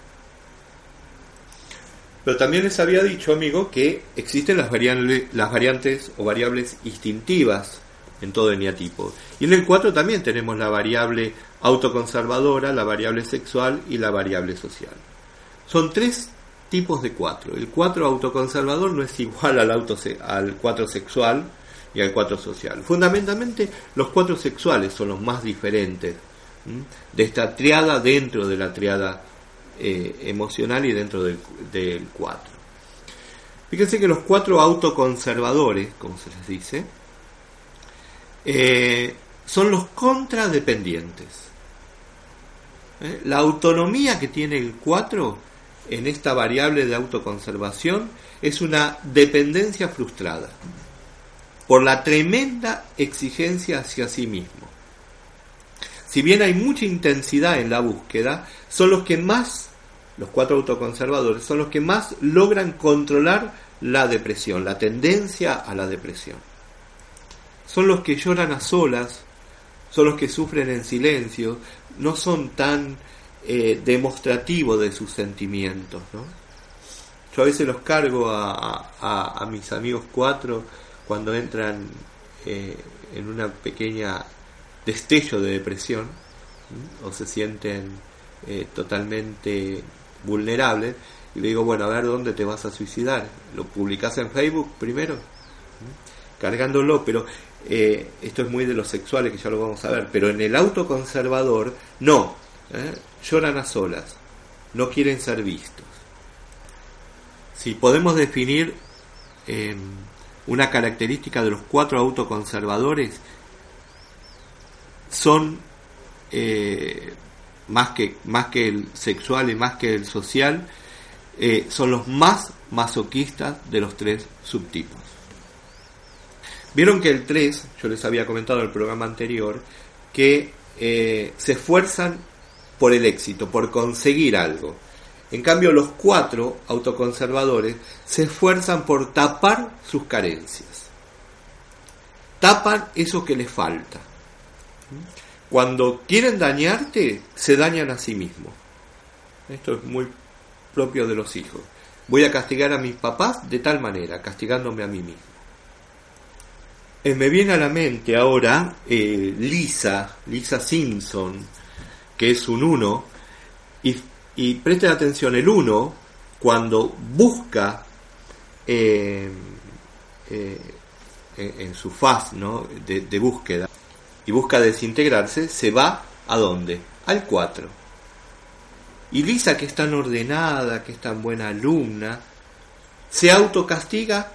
Pero también les había dicho, amigo, que existen las, variantes o variables instintivas en todo eneatipo. Y en el 4 también tenemos la variable autoconservadora, la variable sexual y la variable social. Son tres tipos de 4. El 4 autoconservador no es igual al, auto, al 4 sexual y al 4 social. Fundamentalmente los 4 sexuales son los más diferentes de esta triada dentro de la triada eh, emocional y dentro del, 4. Fíjense que los 4 autoconservadores, como se les dice, eh, son los contradependientes. ¿Eh? La autonomía que tiene el 4 en esta variable de autoconservación es una dependencia frustrada por la tremenda exigencia hacia sí mismo. Si bien hay mucha intensidad en la búsqueda, son los que más, los cuatro autoconservadores, son los que más logran controlar la depresión, la tendencia a la depresión. Son los que lloran a solas, son los que sufren en silencio, no son tan eh, demostrativo de sus sentimientos. ¿no? Yo a veces los cargo a, a, mis amigos cuatro cuando entran eh, en una pequeña destello de depresión o se sienten eh, totalmente vulnerables y le digo, bueno, a ver dónde te vas a suicidar. ¿Lo publicas en Facebook primero? Cargándolo, pero esto es muy de los sexuales que ya lo vamos a ver, pero en el autoconservador no, ¿eh? lloran a solas, no quieren ser vistos. Si podemos definir em, una característica de los cuatro autoconservadores, son eh, más, que, más que el sexual y más que el social, eh, son los más masoquistas de los tres subtipos. Vieron que el 3, yo les había comentado en el programa anterior, que se esfuerzan por el éxito, por conseguir algo. En cambio, los cuatro autoconservadores se esfuerzan por tapar sus carencias. Tapan eso que les falta. Cuando quieren dañarte, se dañan a sí mismos. Esto es muy propio de los hijos. Voy a castigar a mis papás de tal manera, castigándome a mí mismo. Eh, me viene a la mente ahora eh, Lisa, Lisa Simpson, que es un uno, Y, y presten atención, el 1, cuando busca eh, en, su faz ¿no? de búsqueda y busca desintegrarse, se va a dónde? Al 4. Y Lisa, que es tan ordenada, que es tan buena alumna, se autocastiga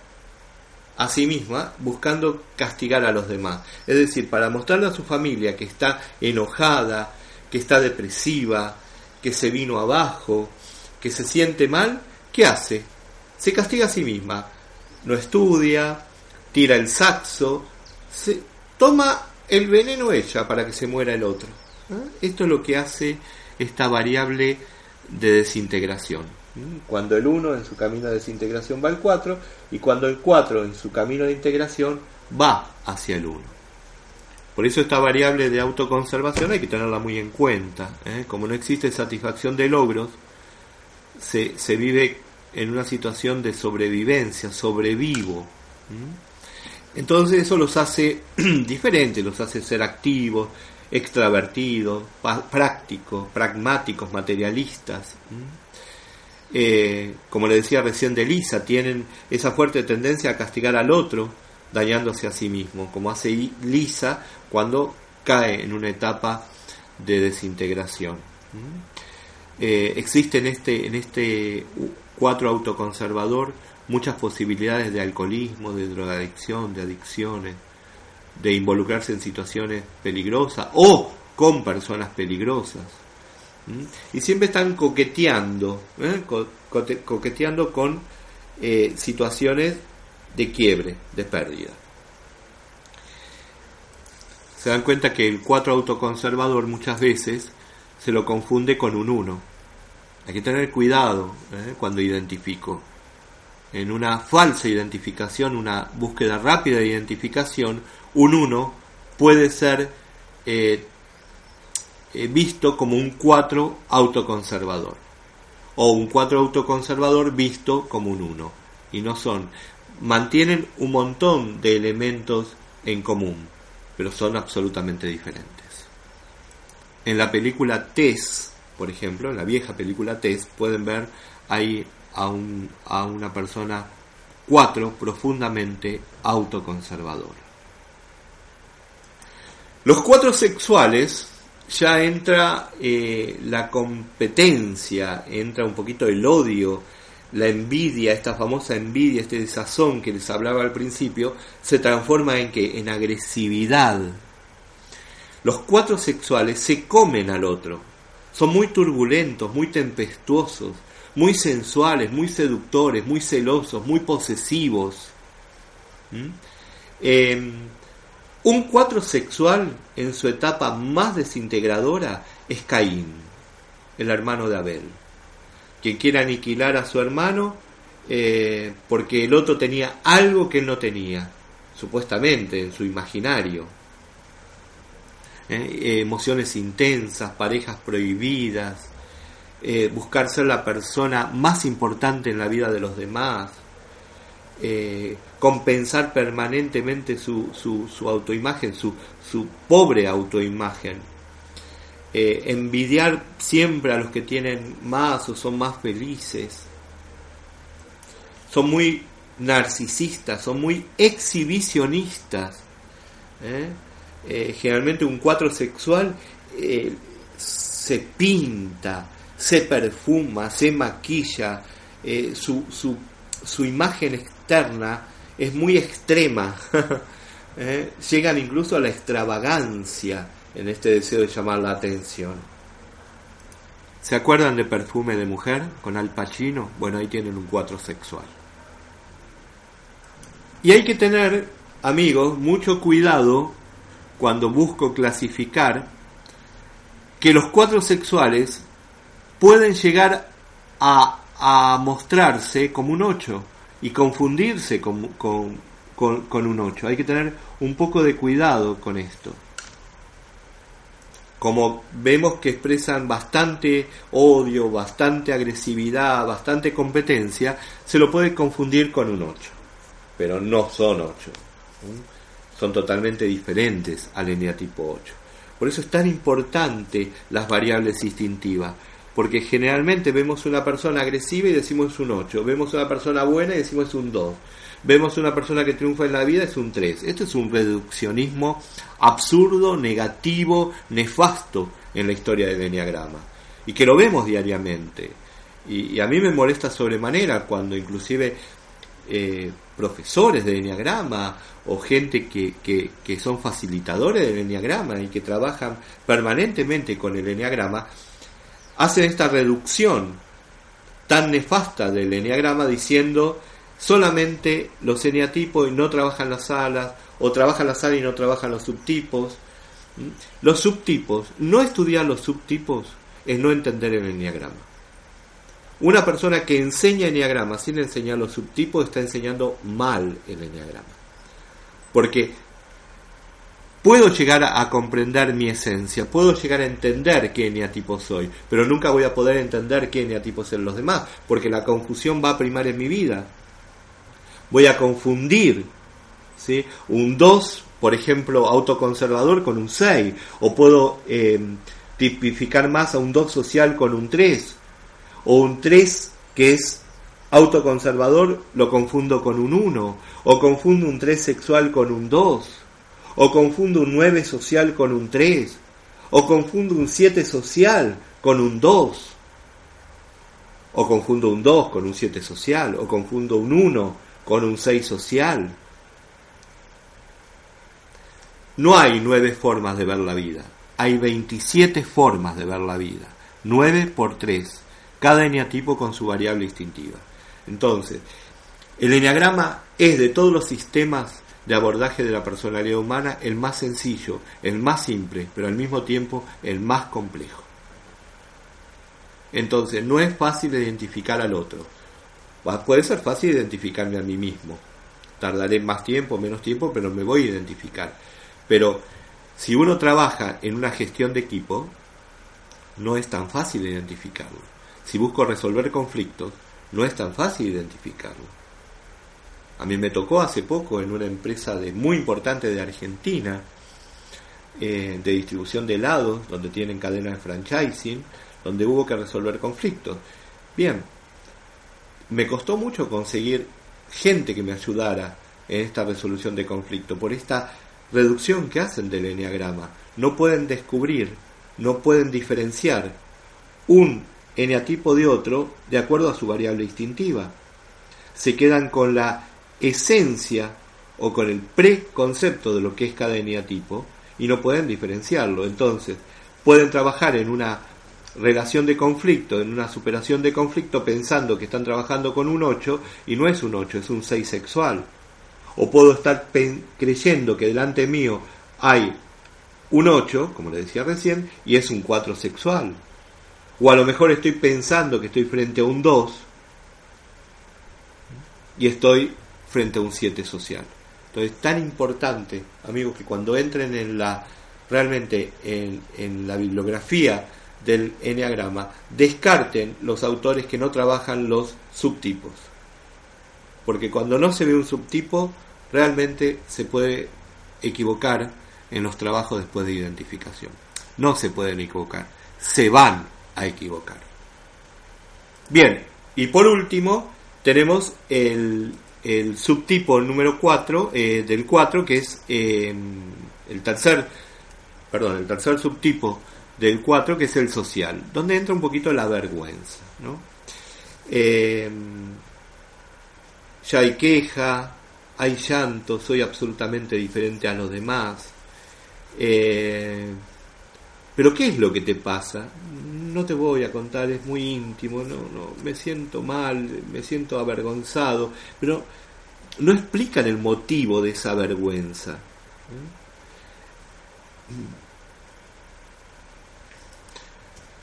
a sí misma buscando castigar a los demás. Es decir, para mostrarle a su familia que está enojada, que está depresiva, que se vino abajo, que se siente mal, ¿qué hace? Se castiga a sí misma. No estudia, tira el saxo, se toma el veneno ella para que se muera el otro. ¿Ah? Esto es lo que hace esta variable de desintegración. Cuando el 1 en su camino de desintegración va al 4 y cuando el 4 en su camino de integración va hacia el 1. Por eso esta variable de autoconservación hay que tenerla muy en cuenta. ¿eh? Como no existe satisfacción de logros, se, se, vive en una situación de sobrevivencia, sobrevivo. Entonces eso los hace diferentes, los hace ser activos, extravertidos, prácticos, pragmáticos, materialistas. Eh, como le decía recién de Lisa, tienen esa fuerte tendencia a castigar al otro, dañándose a sí mismo, como hace Lisa cuando cae en una etapa de desintegración. Eh, existe en este, en este cuatro autoconservador muchas posibilidades de alcoholismo, de drogadicción, de adicciones, de involucrarse en situaciones peligrosas o con personas peligrosas. Y siempre están coqueteando, ¿eh? coqueteando con eh, situaciones de quiebre, de pérdida. Se dan cuenta que el 4 autoconservador muchas veces se lo confunde con un 1. Hay que tener cuidado ¿eh? cuando identifico. En una falsa identificación, una búsqueda rápida de identificación, un 1 puede ser eh, eh, visto como un 4 autoconservador o un 4 autoconservador visto como un 1 y no son mantienen un montón de elementos en común pero son absolutamente diferentes. En la película Tess por ejemplo en la vieja película Tess pueden ver ahí a, un, a una persona 4 profundamente autoconservadora. Los cuatro sexuales ya entra eh, la competencia, entra un poquito el odio, la envidia, esta famosa envidia, este desazón que les hablaba al principio, se transforma en que en agresividad. Los cuatro sexuales se comen al otro, son muy turbulentos, muy tempestuosos, muy sensuales, muy seductores, muy celosos, muy posesivos. ¿Mm? Em, un cuatro sexual en su etapa más desintegradora es Caín, el hermano de Abel, quien quiere aniquilar a su hermano eh, porque el otro tenía algo que él no tenía, supuestamente en su imaginario. Eh, emociones intensas, parejas prohibidas, eh, buscar ser la persona más importante en la vida de los demás, eh, compensar permanentemente su, su, autoimagen, su, su, pobre autoimagen, eh, envidiar siempre a los que tienen más o son más felices, son muy narcisistas, son muy exhibicionistas. ¿eh? generalmente un cuatro sexual se pinta, se perfuma, se maquilla, su, su, su imagen es muy extrema. ¿Eh? Llegan incluso a la extravagancia en este deseo de llamar la atención. ¿Se acuerdan de Perfume de Mujer con Al Pacino? Bueno, ahí tienen un cuatro sexual. Y hay que tener, amigos, mucho cuidado cuando busco clasificar que los cuatro sexuales pueden llegar a, mostrarse como un ocho y confundirse con, con, con, un 8. Hay que tener un poco de cuidado con esto. Como vemos que expresan bastante odio, bastante agresividad, bastante competencia, se lo puede confundir con un 8. Pero no son 8. Son totalmente diferentes al eneatipo 8. Por eso es tan importante las variables instintivas. Porque generalmente vemos una persona agresiva y decimos un 8, vemos una persona buena y decimos un 2, vemos una persona que triunfa en la vida es un 3. Esto es un reduccionismo absurdo, negativo, nefasto en la historia del Enneagrama y que lo vemos diariamente. Y, a mí me molesta sobremanera cuando inclusive eh, profesores de Enneagrama o gente que, que, que, son facilitadores del Enneagrama y que trabajan permanentemente con el Enneagrama, hacen esta reducción tan nefasta del Enneagrama diciendo solamente los eneatipos y no trabajan las alas, o trabajan las alas y no trabajan los subtipos. ¿Mm? Los subtipos, no estudiar los subtipos es no entender el enneagrama. Una persona que enseña enneagrama sin enseñar los subtipos está enseñando mal el enneagrama. Porque puedo llegar a, comprender mi esencia, puedo llegar a entender qué eneatipo soy, pero nunca voy a poder entender qué eneatipo son los demás, porque la confusión va a primar en mi vida. Voy a confundir ¿sí? un 2, por ejemplo, autoconservador con un 6, o puedo eh, tipificar más a un 2 social con un 3, o un 3 que es autoconservador lo confundo con un 1, o confundo un 3 sexual con un 2, o confundo un 9 social con un 3, o confundo un 7 social con un 2, o confundo un 2 con un 7 social, o confundo un 1 con un 6 social. No hay nueve formas de ver la vida, hay 27 formas de ver la vida, 9 por 3, cada eneatipo con su variable instintiva. Entonces, el eneagrama es de todos los sistemas de abordaje de la personalidad humana el más sencillo, el más simple, pero al mismo tiempo el más complejo. Entonces, no es fácil identificar al otro. Puede ser fácil identificarme a mí mismo. Tardaré más tiempo, menos tiempo, pero me voy a identificar. Pero si uno trabaja en una gestión de equipo, no es tan fácil identificarlo. Si busco resolver conflictos, no es tan fácil identificarlo. A mí me tocó hace poco en una empresa de, muy importante de Argentina, eh, de distribución de helados, donde tienen cadena de franchising, donde hubo que resolver conflictos. Bien, me costó mucho conseguir gente que me ayudara en esta resolución de conflicto, por esta reducción que hacen del eneagrama. No pueden descubrir, no pueden diferenciar un eneatipo de otro de acuerdo a su variable instintiva. Se quedan con la esencia o con el preconcepto de lo que es cada eneatipo y no pueden diferenciarlo. Entonces, pueden trabajar en una relación de conflicto, en una superación de conflicto, pensando que están trabajando con un 8 y no es un 8, es un 6 sexual. O puedo estar creyendo que delante mío hay un 8, como le decía recién, y es un 4 sexual. O a lo mejor estoy pensando que estoy frente a un 2 y estoy frente a un 7 social. Entonces, es tan importante, amigos, que cuando entren en la realmente en, en la bibliografía del enneagrama, descarten los autores que no trabajan los subtipos. Porque cuando no se ve un subtipo, realmente se puede equivocar en los trabajos después de identificación. No se pueden equivocar, se van a equivocar. Bien, y por último tenemos el, el subtipo número 4 eh, del 4 que es eh, el tercer perdón el tercer subtipo del 4, que es el social, donde entra un poquito la vergüenza. ¿no? Eh, ya hay queja, hay llanto, soy absolutamente diferente a los demás. Eh, pero ¿qué es lo que te pasa? No te voy a contar, es muy íntimo, no, no, me siento mal, me siento avergonzado, pero no explican el motivo de esa vergüenza.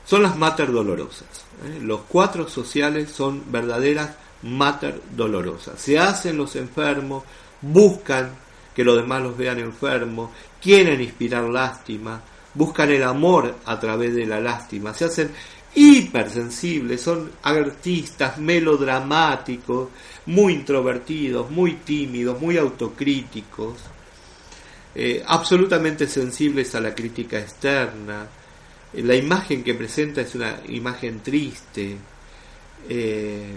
son las mater dolorosas. ¿eh? Los cuatro sociales son verdaderas mater dolorosas. Se hacen los enfermos, buscan que los demás los vean enfermos, quieren inspirar lástima, buscan el amor a través de la lástima, se hacen hipersensibles, son artistas melodramáticos, muy introvertidos, muy tímidos, muy autocríticos, eh, absolutamente sensibles a la crítica externa, la imagen que presenta es una imagen triste. Eh,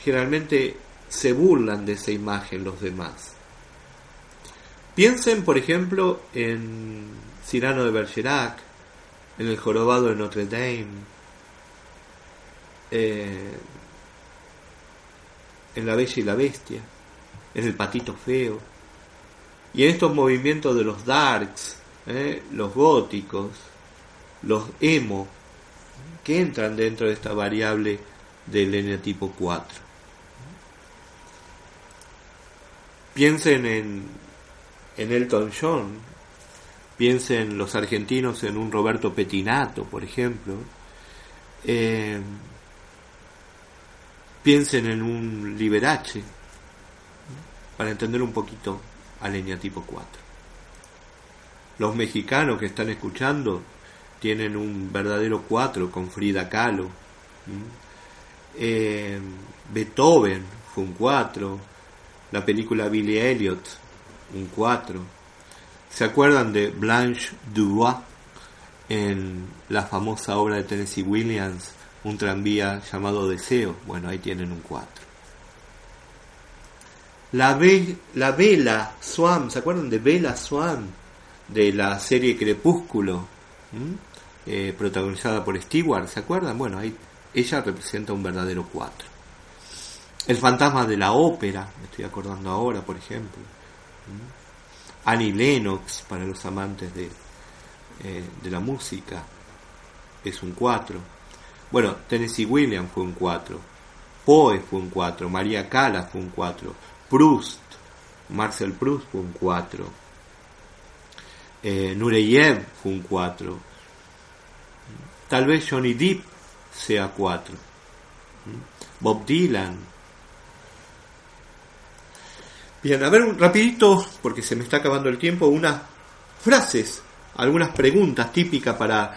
generalmente se burlan de esa imagen los demás. Piensen, por ejemplo, en Cyrano de Bergerac, en el jorobado de Notre Dame, eh, en La Bella y la Bestia, en El Patito Feo, y en estos movimientos de los darks, eh, los góticos, los emo, que entran dentro de esta variable del eneatipo 4. Piensen en, en Elton John, piensen los argentinos en un Roberto Petinato, por ejemplo. Eh, piensen en un Liberace, para entender un poquito al eneatipo 4. Los mexicanos que están escuchando tienen un verdadero 4 con Frida Kahlo. Eh, Beethoven fue un 4. La película Billy Elliot, un 4. ¿Se acuerdan de Blanche Dubois en la famosa obra de Tennessee Williams, un tranvía llamado Deseo? Bueno, ahí tienen un 4. La, la Vela Swan, ¿se acuerdan de Bella Swan? De la serie Crepúsculo, eh, protagonizada por Stewart, ¿se acuerdan? Bueno, ahí ella representa un verdadero 4. El fantasma de la ópera, me estoy acordando ahora, por ejemplo. Annie Lennox, para los amantes de, eh, de la música, es un 4. Bueno, Tennessee Williams fue un 4. Poe fue un 4. María Callas fue un 4. Proust, Marcel Proust fue un 4. Eh, Nureyev fue un 4. Tal vez Johnny Depp sea 4. Bob Dylan Bien, a ver, rapidito, porque se me está acabando el tiempo, unas frases, algunas preguntas típicas para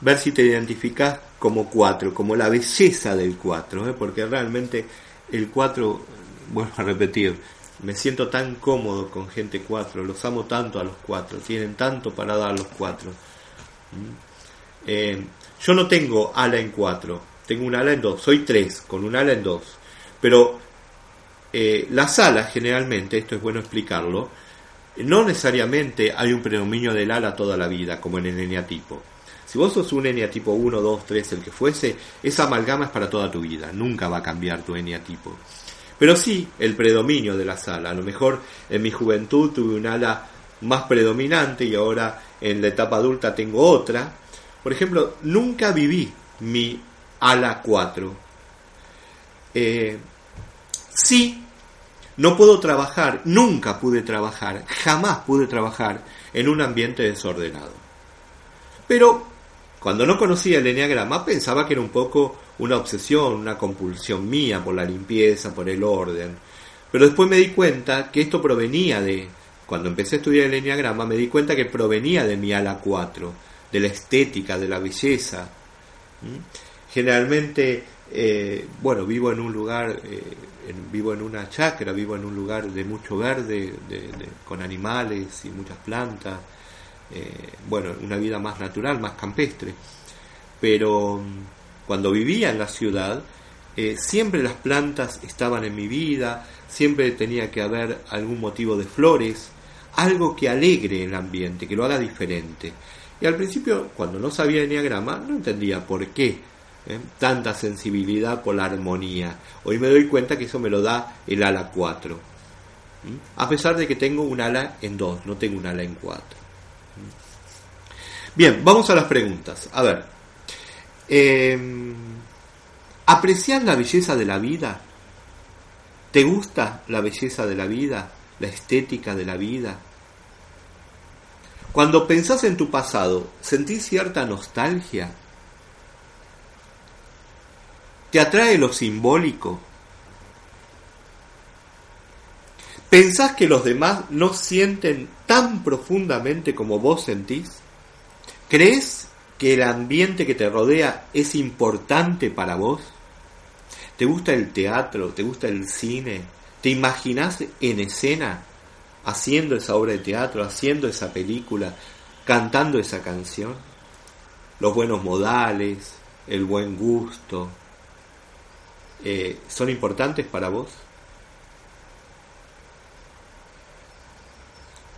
ver si te identificas como cuatro, como la belleza del cuatro, ¿eh? porque realmente el cuatro, vuelvo a repetir, me siento tan cómodo con gente cuatro, los amo tanto a los cuatro, tienen tanto para dar a los cuatro. ¿Mm? Eh, yo no tengo ala en cuatro, tengo un ala en dos, soy tres, con un ala en dos, pero eh, las alas generalmente, esto es bueno explicarlo, no necesariamente hay un predominio del ala toda la vida, como en el eneatipo. Si vos sos un eneatipo 1, 2, 3, el que fuese, esa amalgama es para toda tu vida, nunca va a cambiar tu eneatipo. Pero sí el predominio de las alas. A lo mejor en mi juventud tuve un ala más predominante y ahora en la etapa adulta tengo otra. Por ejemplo, nunca viví mi ala 4. Eh, Sí, no puedo trabajar, nunca pude trabajar, jamás pude trabajar en un ambiente desordenado. Pero cuando no conocía el enneagrama pensaba que era un poco una obsesión, una compulsión mía por la limpieza, por el orden. Pero después me di cuenta que esto provenía de, cuando empecé a estudiar el enneagrama, me di cuenta que provenía de mi ala 4, de la estética, de la belleza. ¿Mm? Generalmente, eh, bueno, vivo en un lugar eh, vivo en una chacra, vivo en un lugar de mucho verde, con animales y muchas plantas, eh, bueno, una vida más natural, más campestre. Pero mm, cuando vivía en la ciudad, eh, siempre las plantas estaban en mi vida, siempre tenía que haber algún motivo de flores, algo que alegre el ambiente, que lo haga diferente. Y al principio, cuando no sabía el enneagrama, no entendía por qué ¿eh? tanta sensibilidad por la armonía. Hoy me doy cuenta que eso me lo da el ala 4. A pesar de que tengo un ala en 2, no tengo un ala en 4. Bien, vamos a las preguntas. A ver, eh, ¿aprecias la belleza de la vida? ¿Te gusta la belleza de la vida? ¿La estética de la vida? Cuando pensás en tu pasado, ¿sentís cierta nostalgia? ¿Te atrae lo simbólico? ¿Pensás que los demás no sienten tan profundamente como vos sentís? ¿Crees que el ambiente que te rodea es importante para vos? ¿Te gusta el teatro? ¿Te gusta el cine? ¿Te imaginás en escena haciendo esa obra de teatro, haciendo esa película, cantando esa canción? los buenos modales, el buen gusto, eh, son importantes para vos?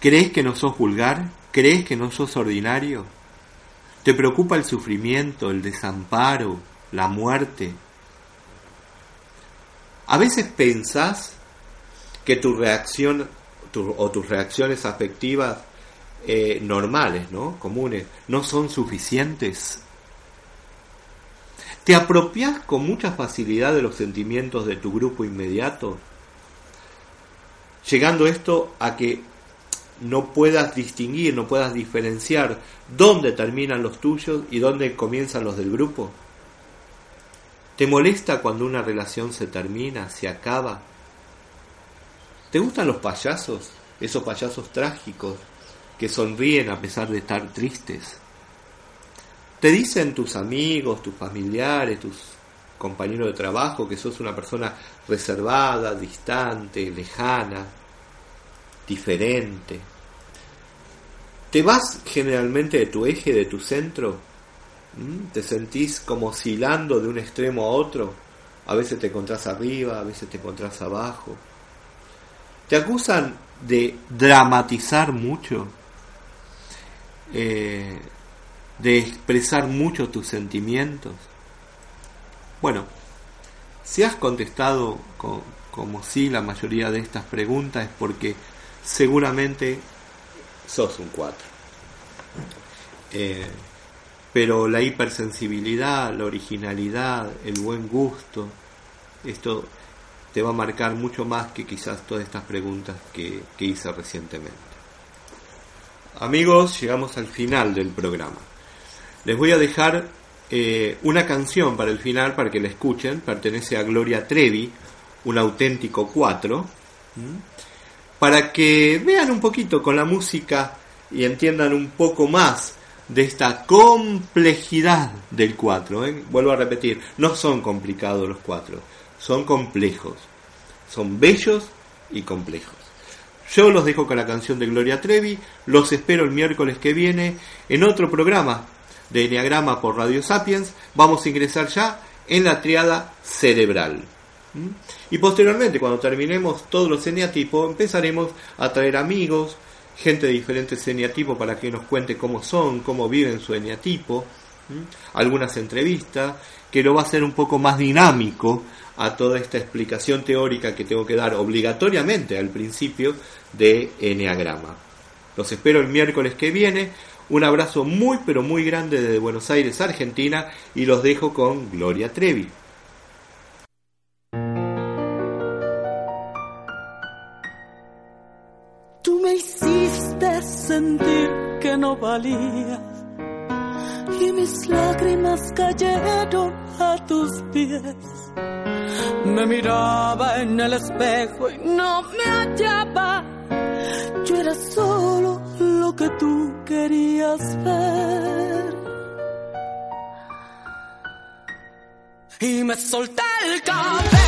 ¿Crees que no sos vulgar? ¿Crees que no sos ordinario? ¿Te preocupa el sufrimiento, el desamparo, la muerte? A veces pensás que tu reacción o tus reacciones afectivas eh, normales, ¿no? comunes, no son suficientes. ¿Te apropias con mucha facilidad de los sentimientos de tu grupo inmediato? Llegando esto a que no puedas distinguir, no puedas diferenciar dónde terminan los tuyos y dónde comienzan los del grupo. ¿Te molesta cuando una relación se termina, se acaba? ¿Te gustan los payasos? Esos payasos trágicos que sonríen a pesar de estar tristes. ¿Te dicen tus amigos, tus familiares, tus compañeros de trabajo que sos una persona reservada, distante, lejana, diferente? ¿Te vas generalmente de tu eje, de tu centro? ¿Mm? ¿Te sentís como oscilando de un extremo a otro? A veces te encontrás arriba, a veces te encontrás abajo. ¿Te acusan de dramatizar mucho? Eh, ¿De expresar mucho tus sentimientos? Bueno, si has contestado como sí la mayoría de estas preguntas es porque seguramente sos un 4. Eh, pero la hipersensibilidad, la originalidad, el buen gusto, esto te va a marcar mucho más que quizás todas estas preguntas que, hice recientemente. Amigos, llegamos al final del programa. Les voy a dejar eh, una canción para el final para que la escuchen. Pertenece a Gloria Trevi, un auténtico 4 para que vean un poquito con la música y entiendan un poco más de esta complejidad del 4. ¿eh? Vuelvo a repetir, no son complicados los cuatro, son complejos, son bellos y complejos. Yo los dejo con la canción de Gloria Trevi, los espero el miércoles que viene en otro programa de Enneagrama por Radio Sapiens. Vamos a ingresar ya en la triada cerebral. Y posteriormente, cuando terminemos todos los eneatipos, empezaremos a traer amigos, gente de diferentes eneatipos para que nos cuente cómo son, cómo viven su eneatipo, algunas entrevistas, que lo va a hacer un poco más dinámico a toda esta explicación teórica que tengo que dar obligatoriamente al principio de Enneagrama. Los espero el miércoles que viene. Un abrazo muy pero muy grande desde Buenos Aires, Argentina, y los dejo con Gloria Trevi. sentir que no valía y mis lágrimas cayeron a tus pies. Me miraba en el espejo y no me hallaba. Yo era solo lo que tú querías ver. Y me solté el cabello,